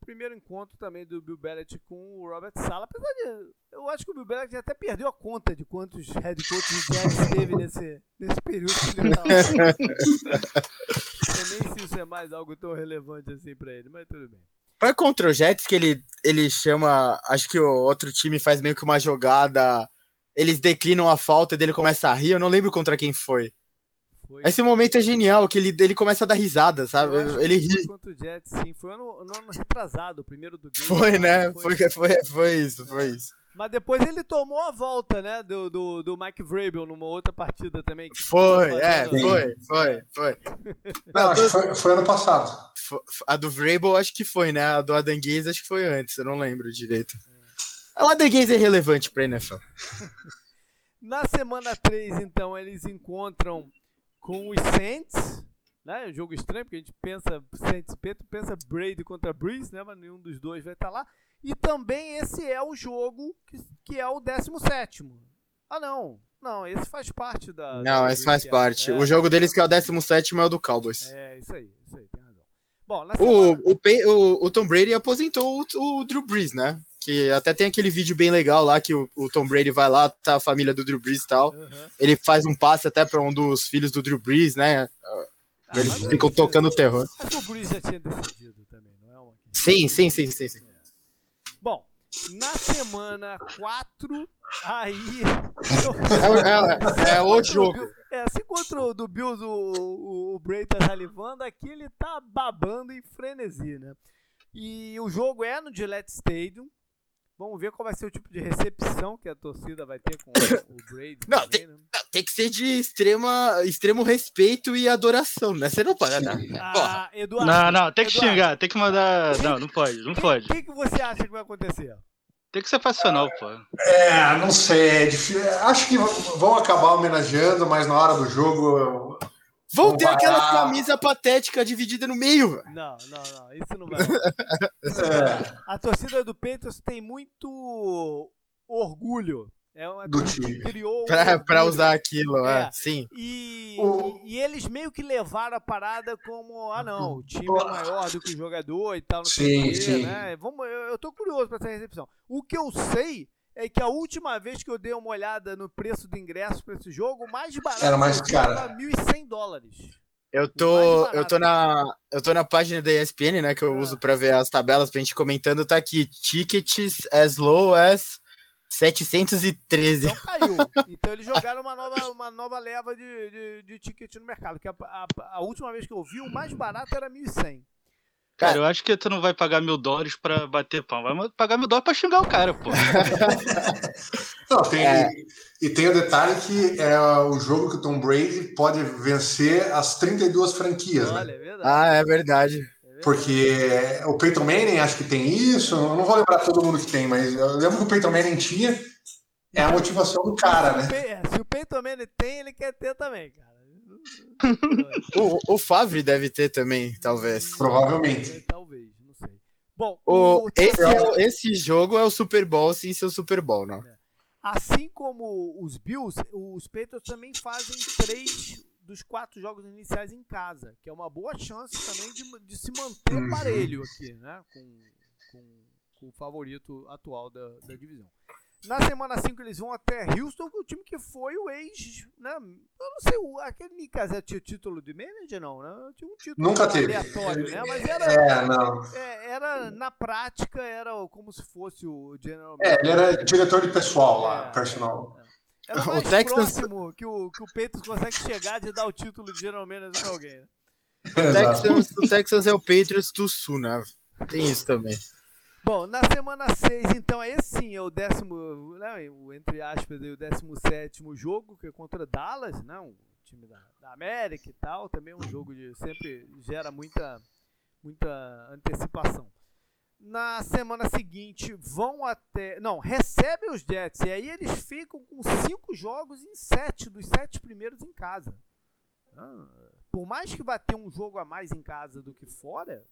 primeiro encontro também do Bill Belichick com o Robert Sala. Apesar de. Eu acho que o Bill Belichick até perdeu a conta de quantos head coaches Jets teve nesse, nesse período Eu nem sei se isso é mais algo tão relevante assim pra ele, mas tudo bem. Foi contra o Jets que ele, ele chama. Acho que o outro time faz meio que uma jogada. Eles declinam a falta e dele começa a rir. Eu não lembro contra quem foi. foi. Esse momento é genial, que ele, ele começa a dar risada, sabe? Ele ri. Contra o Jets, sim. Foi ano, no ano retrasado, o primeiro do game. Foi, né? Foi, foi, foi, foi isso, foi isso. Mas depois ele tomou a volta, né? Do, do, do Mike Vrabel numa outra partida também. Foi, é, foi, foi, foi. Não, acho que foi, foi ano passado. A do Vrabel acho que foi, né? A do Adanguese acho que foi antes, eu não lembro direito. É. A Adanguese é relevante pra NFL. Na semana 3, então, eles encontram com os Saints, né? Um jogo estranho, porque a gente pensa Saints Peto, pensa Brady contra Breeze, né? Mas nenhum dos dois vai estar lá. E também esse é o jogo que, que é o 17. Ah, não. Não, esse faz parte da. Não, esse faz parte. É, o jogo deles que é o 17 é o do Cowboys. É, isso aí, isso aí, tem razão. Bom, na semana... o, o, o, Tom Brady aposentou o, o Drew Brees, né? Que até tem aquele vídeo bem legal lá que o, o, Tom Brady vai lá, tá a família do Drew Brees e tal. Uhum. Ele faz um passe até para um dos filhos do Drew Brees, né? Ah, Eles ficam tocando o terror. Mas o Brees já tinha decidido também, não é uma Sim, sim, sim, sim, sim. Na semana 4, aí. é, é, é outro jogo. É, se contra o do Bills o, o, o Bray tá salivando, aqui ele tá babando em frenesi, né? E o jogo é no Gillette Stadium. Vamos ver qual vai ser o tipo de recepção que a torcida vai ter com o Brady. Não, também, tem, né? tem, que ser de extrema, extremo respeito e adoração, né? Você não pode dar. Ah, Eduardo, não, não, tem que Eduardo, xingar, tem que mandar. Não, não pode, não pode. O que, que você acha que vai acontecer? Tem que ser passional, pô. É, não sei. É Acho que vão acabar homenageando, mas na hora do jogo Vão ter aquela camisa patética dividida no meio. Não, não, não. Isso não vai. é. A torcida do Patriots tem muito orgulho. É uma do time. Criou pra, pra usar aquilo, é. é. sim. E, o... e, eles meio que levaram a parada como: ah, não, o time é maior do que o jogador e tal, não sim, sei. Quê, né? Vamos, eu, eu tô curioso pra essa recepção. O que eu sei é que a última vez que eu dei uma olhada no preço do ingresso para esse jogo, o mais barato era mais caro. Era 1.100 dólares. Eu tô, eu tô na, eu tô na página da ESPN, né, que eu é. uso para ver as tabelas pra gente comentando, tá aqui, tickets as low as 713. Então caiu. Então eles jogaram uma nova, uma nova leva de, de, de ticket no mercado, que a, a, a, última vez que eu vi, o mais barato era 1.100. Cara, eu acho que tu não vai pagar mil dólares pra bater pão. Vai pagar mil dólares pra xingar o cara, pô. não, tem, é. e, e, tem o detalhe que é o jogo que o Tom Brady pode vencer as 32 franquias, né? Olha, né? É verdade. Ah, é verdade. Porque o Peyton Manning acho que tem isso. Eu não vou lembrar todo mundo que tem, mas eu lembro que o Peyton Manning tinha. É a motivação do cara, né? Se o Peyton Manning tem, ele quer ter também, cara o, o Favre deve ter também, talvez. Provavelmente. Talvez, não sei. Bom, o, o esse, é, esse jogo é o Super Bowl sem ser o Super Bowl, não? É. Assim como os Bills, os Patriots também fazem três dos quatro jogos iniciais em casa, que é uma boa chance também de, de se manter uhum. parelho aqui, né? Com, com, com o favorito atual da, da divisão. Na semana 5 eles vão até Houston, o time que foi o ex, né? Eu não sei, o, aquele Nick tinha título de manager, não, né? Tinha um título Nunca teve. aleatório, né? Mas era, É, não. é, era, na prática, era como se fosse o General É, ele era diretor de pessoal É, lá, personal. Era O mais Texans- próximo que o, que o Patriots consegue chegar de dar o título de General Manager pra alguém. né? O. Texans, o Texans é o Patriots do Sul, né? Tem isso também. Bom, na semana 6, então, esse sim é o décimo, né, o, entre aspas, aí, o 17 jogo, que é contra Dallas, né, um time da, da América e tal, também é um jogo de sempre gera muita, muita antecipação. Na semana seguinte vão até, não, recebem os Jets, e aí eles ficam com cinco jogos em sete, dos sete primeiros em casa. Ah, por mais que vá ter um jogo a mais em casa do que fora,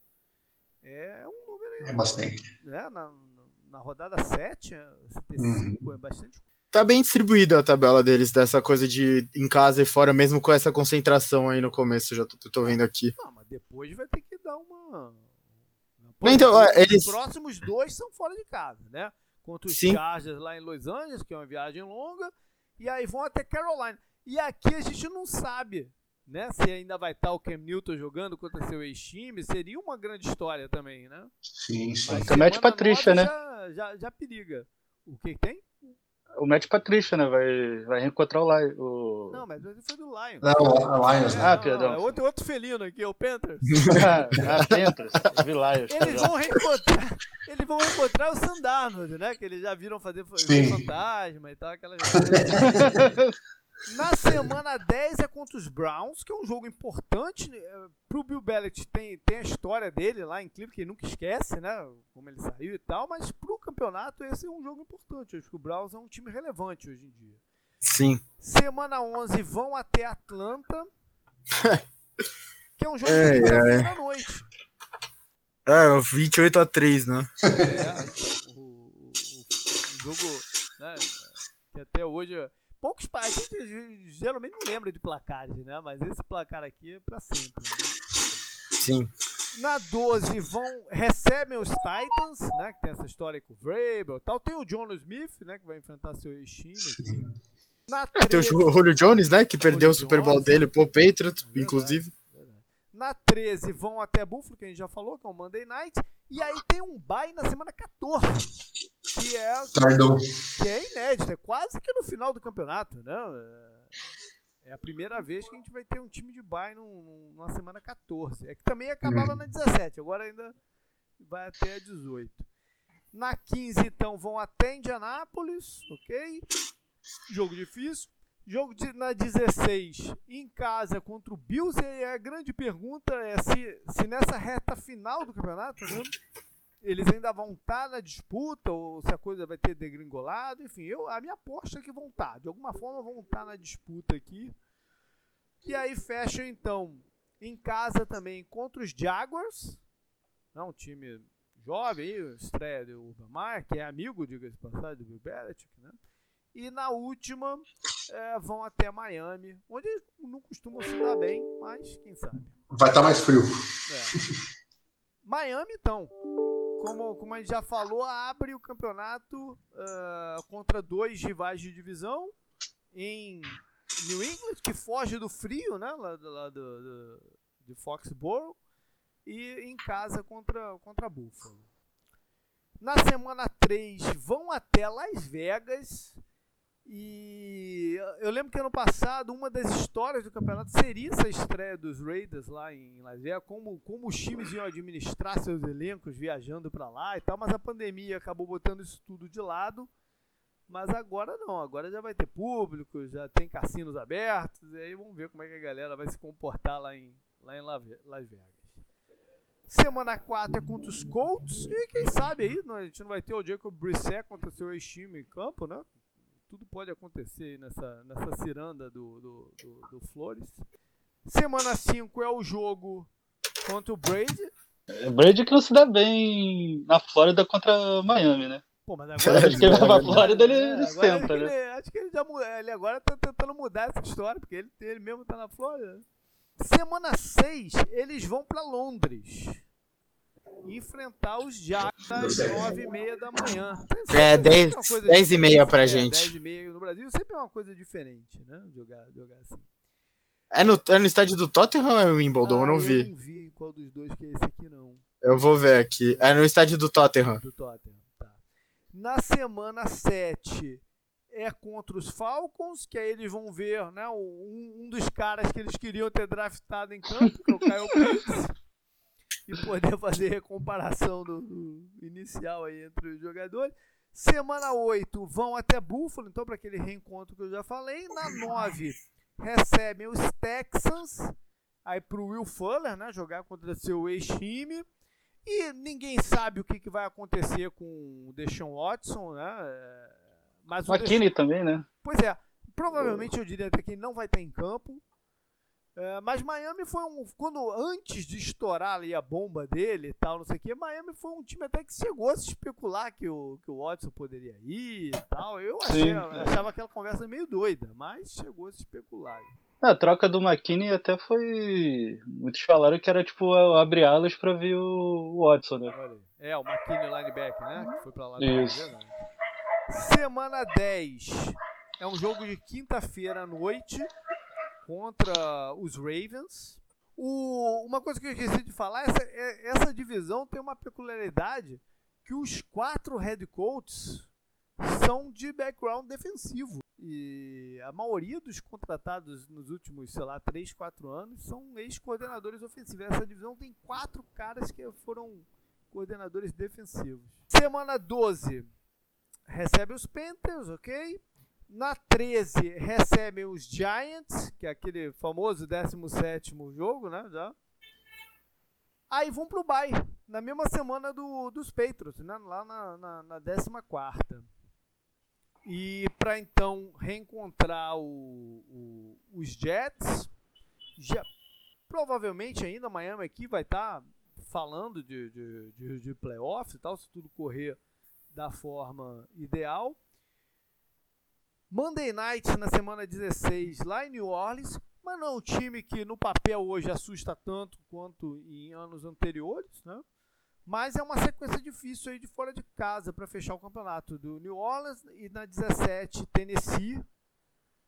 é um número É bastante. né, na, na rodada 7, você ter Uhum. 5 é bastante. Tá bem distribuída a tabela deles, dessa coisa de em casa e fora, mesmo com essa concentração aí no começo, já tô, tô vendo aqui. Não, mas depois vai ter que dar uma. Então, Os ó, eles- próximos dois são fora de casa, né? Contra os Sim. Chargers lá em Los Angeles, que é uma viagem longa, e aí vão até Carolina. E aqui a gente não sabe, né? Se ainda vai estar o Cam Newton jogando contra seu ex-time, seria uma grande história também, né? Sim, sim. Mas Então mete semana Patrícia, né? Já, já, já periga. O que tem? O Matt Patrícia, né? Vai, vai reencontrar o, Lai- o... Não, mas ele foi do Lion. Não, a Lions, né? Ah, não, perdão. É outro, outro felino aqui, é o Panthers. ah, Panthers. Eu vi Lions. Eles vão reencontrar, eles vão reencontrar o Sandarnold, né? Que eles já viram fazer Sim. fantasma e tal, aquelas Na semana 10 é contra os Browns, que é um jogo importante eh, pro Bill Belichick. Tem, tem a história dele lá em Cleveland, que ele nunca esquece, né? Como ele saiu e tal, mas pro campeonato esse é um jogo importante. Eu acho que o Browns é um time relevante hoje em dia. Sim. Semana 11 vão até Atlanta, que é um jogo de ai. quinta-feira à noite. É, 28 a 3, né? É, o, o- o- o jogo, né, que até hoje, poucos a gente geralmente não lembra de placares, né, mas esse placar aqui é pra sempre. né. Sim. Na 12 vão, recebem os Titans, né, que tem essa história com o Vrabel e tal, tem o John Smith, né, que vai enfrentar seu ex-time. Na É, tem o 13 Ju- Julio Jones, né? Que perdeu o Julio Super Bowl Jones. dele pro Patriots, Verdade. inclusive. Na 13 vão até Buffalo, que a gente já falou, que é o Monday Night. E aí tem um bye na semana 14, que é, Tardou. que é inédito, é quase que no final do campeonato, né? É a primeira vez que a gente vai ter um time de bye num- numa semana 14. É que também acabava Uhum. na 17, agora ainda vai até a 18. Na 15, então, vão até Indianápolis, ok? Jogo difícil. Jogo de, na 16, em casa contra o Bills. E a grande pergunta é se, se nessa reta final do campeonato, né, eles ainda vão estar na disputa ou se a coisa vai ter degringolado. Enfim, eu, a minha aposta é que vão estar. De alguma forma vão estar na disputa aqui. E aí fecham então em casa também contra os Jaguars. É um time jovem aí, estreia do Urban Meyer, que é amigo, diga-se passagem, do Bill Belichick, né? E na última é, vão até Miami, onde não costumam se dar bem, mas quem sabe. Vai estar mais frio. É. Miami, então, como, como a gente já falou, abre o campeonato ah, contra dois rivais de divisão em New England, que foge do frio, né? Lá, lá do, do- de Foxborough, e em casa contra, contra Buffalo. Na semana 3 vão até Las Vegas. E eu lembro que ano passado uma das histórias do campeonato seria essa estreia dos Raiders lá em Las Vegas, como, como os times iam administrar seus elencos viajando para lá e tal, mas a pandemia acabou botando isso tudo de lado. Mas agora não, agora já vai ter público, já tem cassinos abertos, e aí vamos ver como é que a galera vai se comportar lá em, lá em Las Vegas. Semana 4 é contra os Colts, e quem sabe aí, a gente não vai ter o Jacob Brissett contra o seu ex-time em campo, né? Tudo pode acontecer nessa, nessa ciranda do, do, do, do Flores. Semana 5 é o jogo contra o Brady. É Brady que não se dá bem na Flórida contra Miami, né? Pô, mas Acho que ele vai pra Flórida, ele É, agora senta, ele- né? Acho que ele, já, ele agora tá tentando mudar essa história, porque ele, ele mesmo tá na Flórida. Semana 6, eles vão pra Londres. Enfrentar os Jaguars às 9h30 da manhã. É, 10, 10 e meia pra é, gente. 10 e meia no Brasil sempre é uma coisa diferente, né? Jogar, jogar assim. É no, é no estádio do Tottenham ou é o Wimbledon? Ah, eu não vi. Eu não vi qual dos dois que é esse aqui, não. Eu vou ver aqui. É no estádio do Tottenham. Do Tottenham, tá. Na semana 7 é contra os Falcons, que aí eles vão ver né, um, um dos caras que eles queriam ter draftado em campo, que é o Kyle Pitts, e poder fazer a comparação do, do, inicial aí entre os jogadores. Semana 8 vão até Buffalo, então para aquele reencontro que eu já falei. Na 9 recebem os Texans, aí para o Will Fuller, né, jogar contra seu ex-time. E ninguém sabe o que, que vai acontecer com o Deshaun Watson, né? Mas o McKinney Deshaun... também, né? Pois é, provavelmente eu diria até que ele não vai estar em campo. É, mas Miami foi um. Quando antes de estourar ali a bomba dele e tal, não sei o que, Miami foi um time até que chegou a se especular que o, que o Watson poderia ir e tal. Eu achei, Sim, é. achava aquela conversa meio doida, mas chegou a se especular. A troca do McKinney até foi. Muitos falaram que era tipo abre alas pra ver o Watson, né? É, o McKinney linebacker, né? Que foi pra lá. Isso. Né? Semana 10 é um jogo de quinta-feira à noite contra os Ravens. O, uma coisa que eu esqueci de falar, essa, é, essa divisão tem uma peculiaridade que os quatro head coaches são de background defensivo. E a maioria dos contratados nos últimos, sei lá, 3, 4 anos são ex-coordenadores ofensivos. Essa divisão tem quatro caras que foram coordenadores defensivos. Semana 12 recebe os Panthers, ok? Na 13 recebem os Giants, que é aquele famoso 17 jogo, né? Já. Aí vão pro bye, na mesma semana do, dos Patriots, né? lá na, na, na 14. E para então reencontrar o, o, os Jets, já, provavelmente ainda Miami aqui vai estar tá falando de, de, de, de playoffs e tal, se tudo correr da forma ideal. Monday Night na semana 16 lá em New Orleans, mas não é um time que no papel hoje assusta tanto quanto em anos anteriores, né? Mas é uma sequência difícil aí de fora de casa para fechar o campeonato do New Orleans e na 17 Tennessee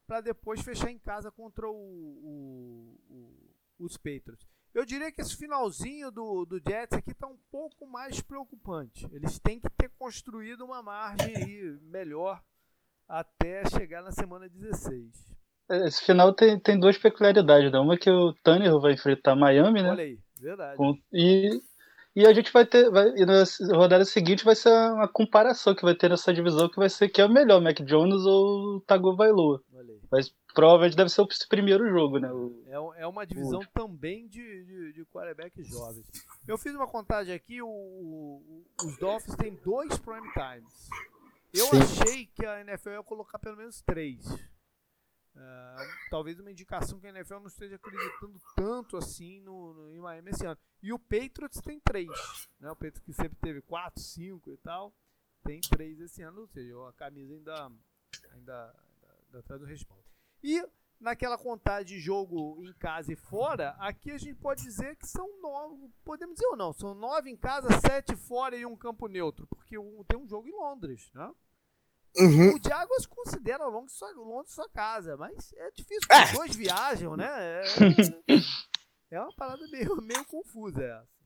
para depois fechar em casa contra o, o, o, os Patriots. Eu diria que esse finalzinho do, do Jets aqui está um pouco mais preocupante. Eles têm que ter construído uma margem melhor até chegar na semana 16. Esse final tem, tem duas peculiaridades. Né? Uma é que o Tanner vai enfrentar Miami, né? Olha aí, verdade. Com, e e a gente vai ter. Vai, e na rodada seguinte vai ser uma comparação que vai ter nessa divisão que vai ser que é o melhor, Mac Jones ou Tagovailoa. Mas provavelmente deve ser o primeiro jogo, né? O, é, é uma divisão o... também de, de, de quarterbacks jovens. Eu fiz uma contagem aqui, o, o, os Dolphins têm dois prime times. Eu Sim. achei que a NFL ia colocar pelo menos três. Uh, talvez uma indicação que a NFL não esteja acreditando tanto assim no, no, em Miami esse ano. E o Patriots tem três. Né? O Patriots que sempre teve quatro, cinco e tal, tem três esse ano. Ou seja, a camisa ainda, ainda, ainda, traz o respaldo. E naquela contagem de jogo em casa e fora, aqui a gente pode dizer que são nove. Podemos dizer ou não, são nove em casa, sete fora e um campo neutro. Porque tem um jogo em Londres, né? Uhum. O Diagos considera longe de sua, longe de sua casa, mas é difícil, é. os dois viajam, né? É, é uma parada meio, meio confusa essa.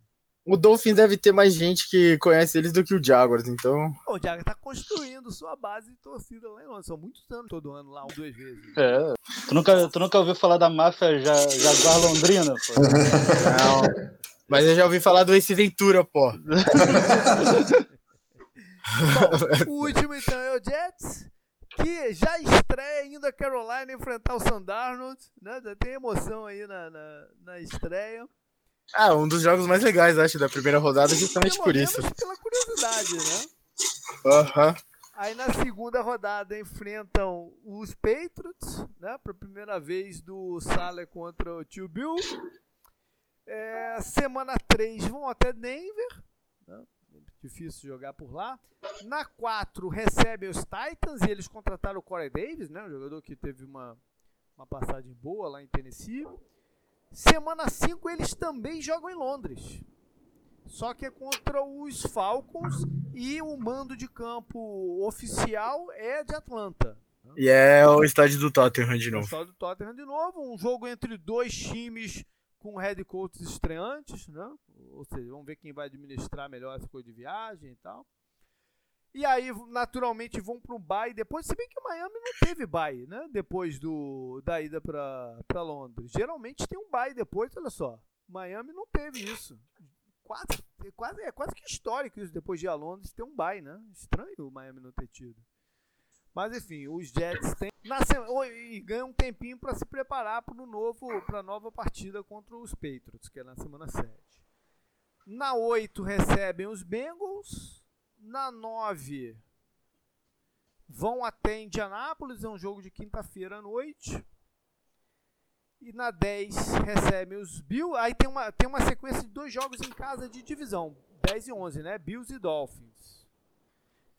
O Dolphins deve ter mais gente que conhece eles do que o Jaguars, então. O Jaguars tá construindo sua base de torcida lá em Londres. São muitos anos todo ano lá, duas vezes. É. Tu nunca, tu nunca ouviu falar da máfia Jaguar Londrina, pô? Não. Mas eu já ouvi falar do Ace Ventura, pô. Bom, o último então é o Jets, que já estreia ainda a Carolina enfrentar o Sandarnold, né? Já tem emoção aí na, na, na estreia. Ah, um dos jogos mais legais, acho, da primeira rodada, justamente Pelo por isso. Pela curiosidade, né? Aham. Aí na segunda rodada enfrentam os Patriots, né? Para primeira vez do Saleh contra o Tio Bill. É, semana 3 vão até Denver, né? Difícil jogar por lá. Na 4 recebem os Titans e eles contrataram o Corey Davis, né, um jogador que teve uma, uma passagem boa lá em Tennessee. Semana 5 eles também jogam em Londres. Só que é contra os Falcons e o mando de campo oficial é de Atlanta. E é o estádio do Tottenham de É o novo. estádio do Tottenham de novo. Um jogo entre dois times com head coaches estreantes, né? Ou seja, vamos ver quem vai administrar melhor essa coisa de viagem e tal. E aí, naturalmente, vão para um bye depois. Se bem que Miami não teve bye, né? Depois do, da ida para Londres. Geralmente tem um bye depois, olha só. Miami não teve isso. Quase, quase, é quase que histórico isso depois de ir a Londres ter um bye, né? Estranho o Miami não ter tido. Mas enfim, os Jets têm na e ganham um tempinho para se preparar para novo para a nova partida contra os Patriots, que é na semana 7. Na 8 recebem os Bengals, na 9 vão até Indianápolis, é um jogo de quinta-feira à noite. E na 10 recebem os Bills. Aí tem uma, tem uma sequência de dois jogos em casa de divisão. 10 e 11, né? Bills e Dolphins.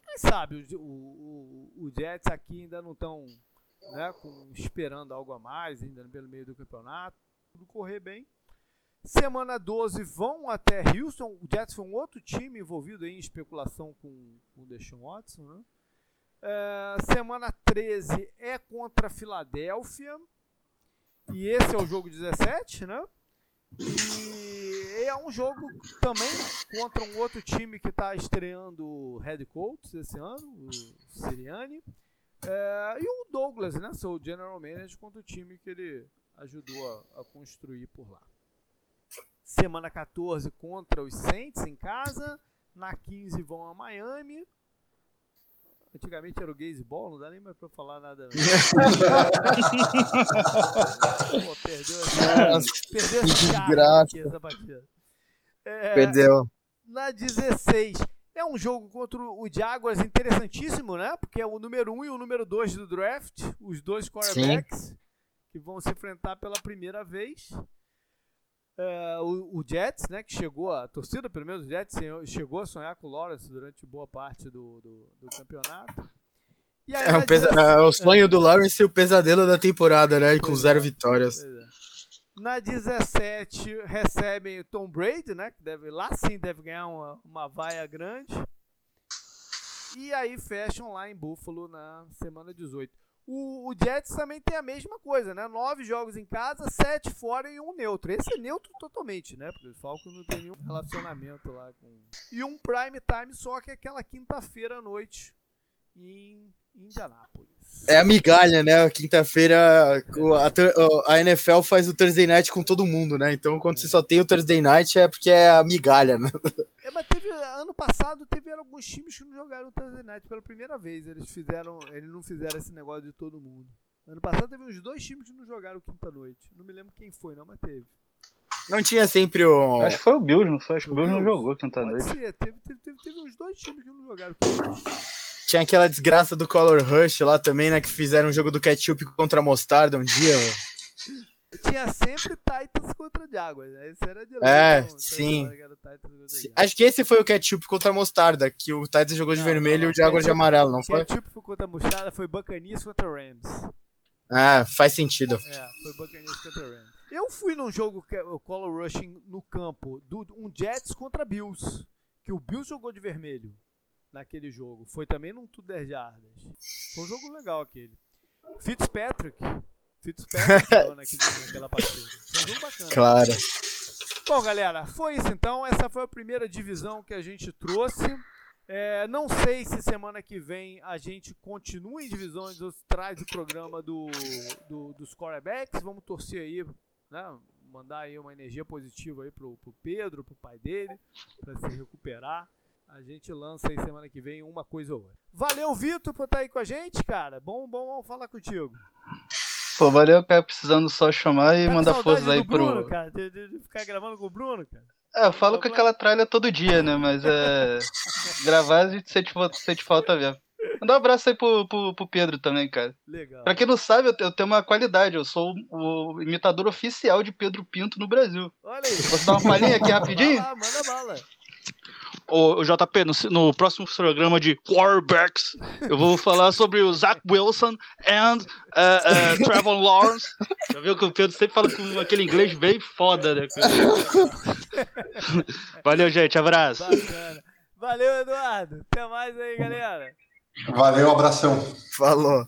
Quem sabe o, o, o Jets aqui ainda não estão né, com- esperando algo a mais, ainda pelo meio do campeonato. Tudo correr bem. Semana 12 vão até Houston. O Jets foi um outro time envolvido em especulação com, com o Deshaun Watson. Né? É, semana 13 é contra a Filadélfia. E esse é o jogo 17, né? E é um jogo também contra um outro time que está estreando head coach esse ano, o Siriani. É, e o Douglas, né? Seu general manager contra o time que ele ajudou a, a construir por lá. Semana 14 contra os Saints em casa. Na 15 vão a Miami. Antigamente era o Baseball, não dá nem mais pra falar nada. Pô, perdeu essa, perdeu essa partida. É, Perdeu. na 16. É um jogo contra o Jaguars interessantíssimo, né? Porque é o número 1 e o número 2 do draft, os dois quarterbacks que vão se enfrentar pela primeira vez. É, o, o Jets, né, que chegou, a torcida pelo menos, o Jets chegou a sonhar com o Lawrence durante boa parte do, do, do campeonato. E aí, É, um pesa- 16 é o sonho do Lawrence e o pesadelo da temporada, né? Com zero é. vitórias. Na 17 recebem o Tom Brady, né? Que deve, lá sim deve ganhar uma, uma vaia grande. E aí fecham lá em Buffalo na semana 18. O, o Jets também tem a mesma coisa, né? Nove jogos em casa, sete fora e um neutro. Esse é neutro totalmente, né? Porque o Falcons não tem nenhum relacionamento lá com. E um prime time só que é aquela quinta-feira à noite em Indianápolis. É a migalha, né? Quinta-feira a, a NFL faz o Thursday Night com todo mundo, né? Então quando você só tem o Thursday Night é porque é a migalha, né? É, mas teve, ano passado teve alguns times que não jogaram o Thursday Night pela primeira vez. Eles fizeram, eles não fizeram esse negócio de todo mundo. Ano passado teve uns dois times que não jogaram quinta-noite. Não me lembro quem foi, não, mas teve. Não tinha sempre o. Acho que foi o Bills, não foi? Acho que o Bills não jogou quinta Pode noite. ser, teve, teve, teve, teve uns dois times que não jogaram quinta-noite. Tinha aquela desgraça do Color Rush lá também, né? Que fizeram um jogo do ketchup contra a mostarda um dia. Tinha sempre Titans contra Jaguars. Né? Esse era de É, sim. Acho que esse foi o ketchup contra a mostarda, que o Titans jogou de Não, vermelho não, e o Jaguars de amarelo, não foi? Ketchup foi contra a Mostarda, foi Buccaneers contra Rams. Ah, faz sentido. É, foi Buccaneers contra Rams. Eu fui num jogo que é o Color Rushing no campo, do, um Jets contra Bills, que o Bills jogou de vermelho naquele jogo. Foi também num Tudo Jardas. Foi um jogo legal aquele. Fitzpatrick. Fitzpatrick naquela partida. Foi um jogo bacana. Claro. Bom, galera, foi isso então. Essa foi a primeira divisão que a gente trouxe. É, não sei se semana que vem a gente continua em divisões ou se traz o programa do, do- dos quarterbacks. Vamos torcer aí, né? Mandar aí uma energia positiva aí pro, pro Pedro, pro pai dele, para se recuperar. A gente lança aí semana que vem uma coisa ou outra. Valeu, Vitor, por estar aí com a gente, cara. Bom, bom, bom falar contigo. Pô, valeu, cara, precisando só chamar e Tá mandar do aí Bruno, pro. cara, de, de- ficar gravando com o Bruno, cara. É, eu falo com aquela tralha todo dia, né? Mas é. Gravar a gente sente, sente falta mesmo. Mandar um abraço aí pro, pro, pro Pedro também, cara. Legal. Pra quem não sabe, eu te- eu tenho uma qualidade. Eu sou o o imitador oficial de Pedro Pinto no Brasil. Olha aí. Posso dar uma palhinha aqui rapidinho? Vai lá, manda bala. Ô, JP, no, no próximo programa de Quarterbacks, eu vou falar sobre o Zach Wilson and uh, uh, Trevor Lawrence. Já viu que o Pedro sempre fala com aquele inglês bem foda, né? Valeu, gente. Abraço. Bacana. Valeu, Eduardo. Até mais aí, galera. Valeu, abração. Falou.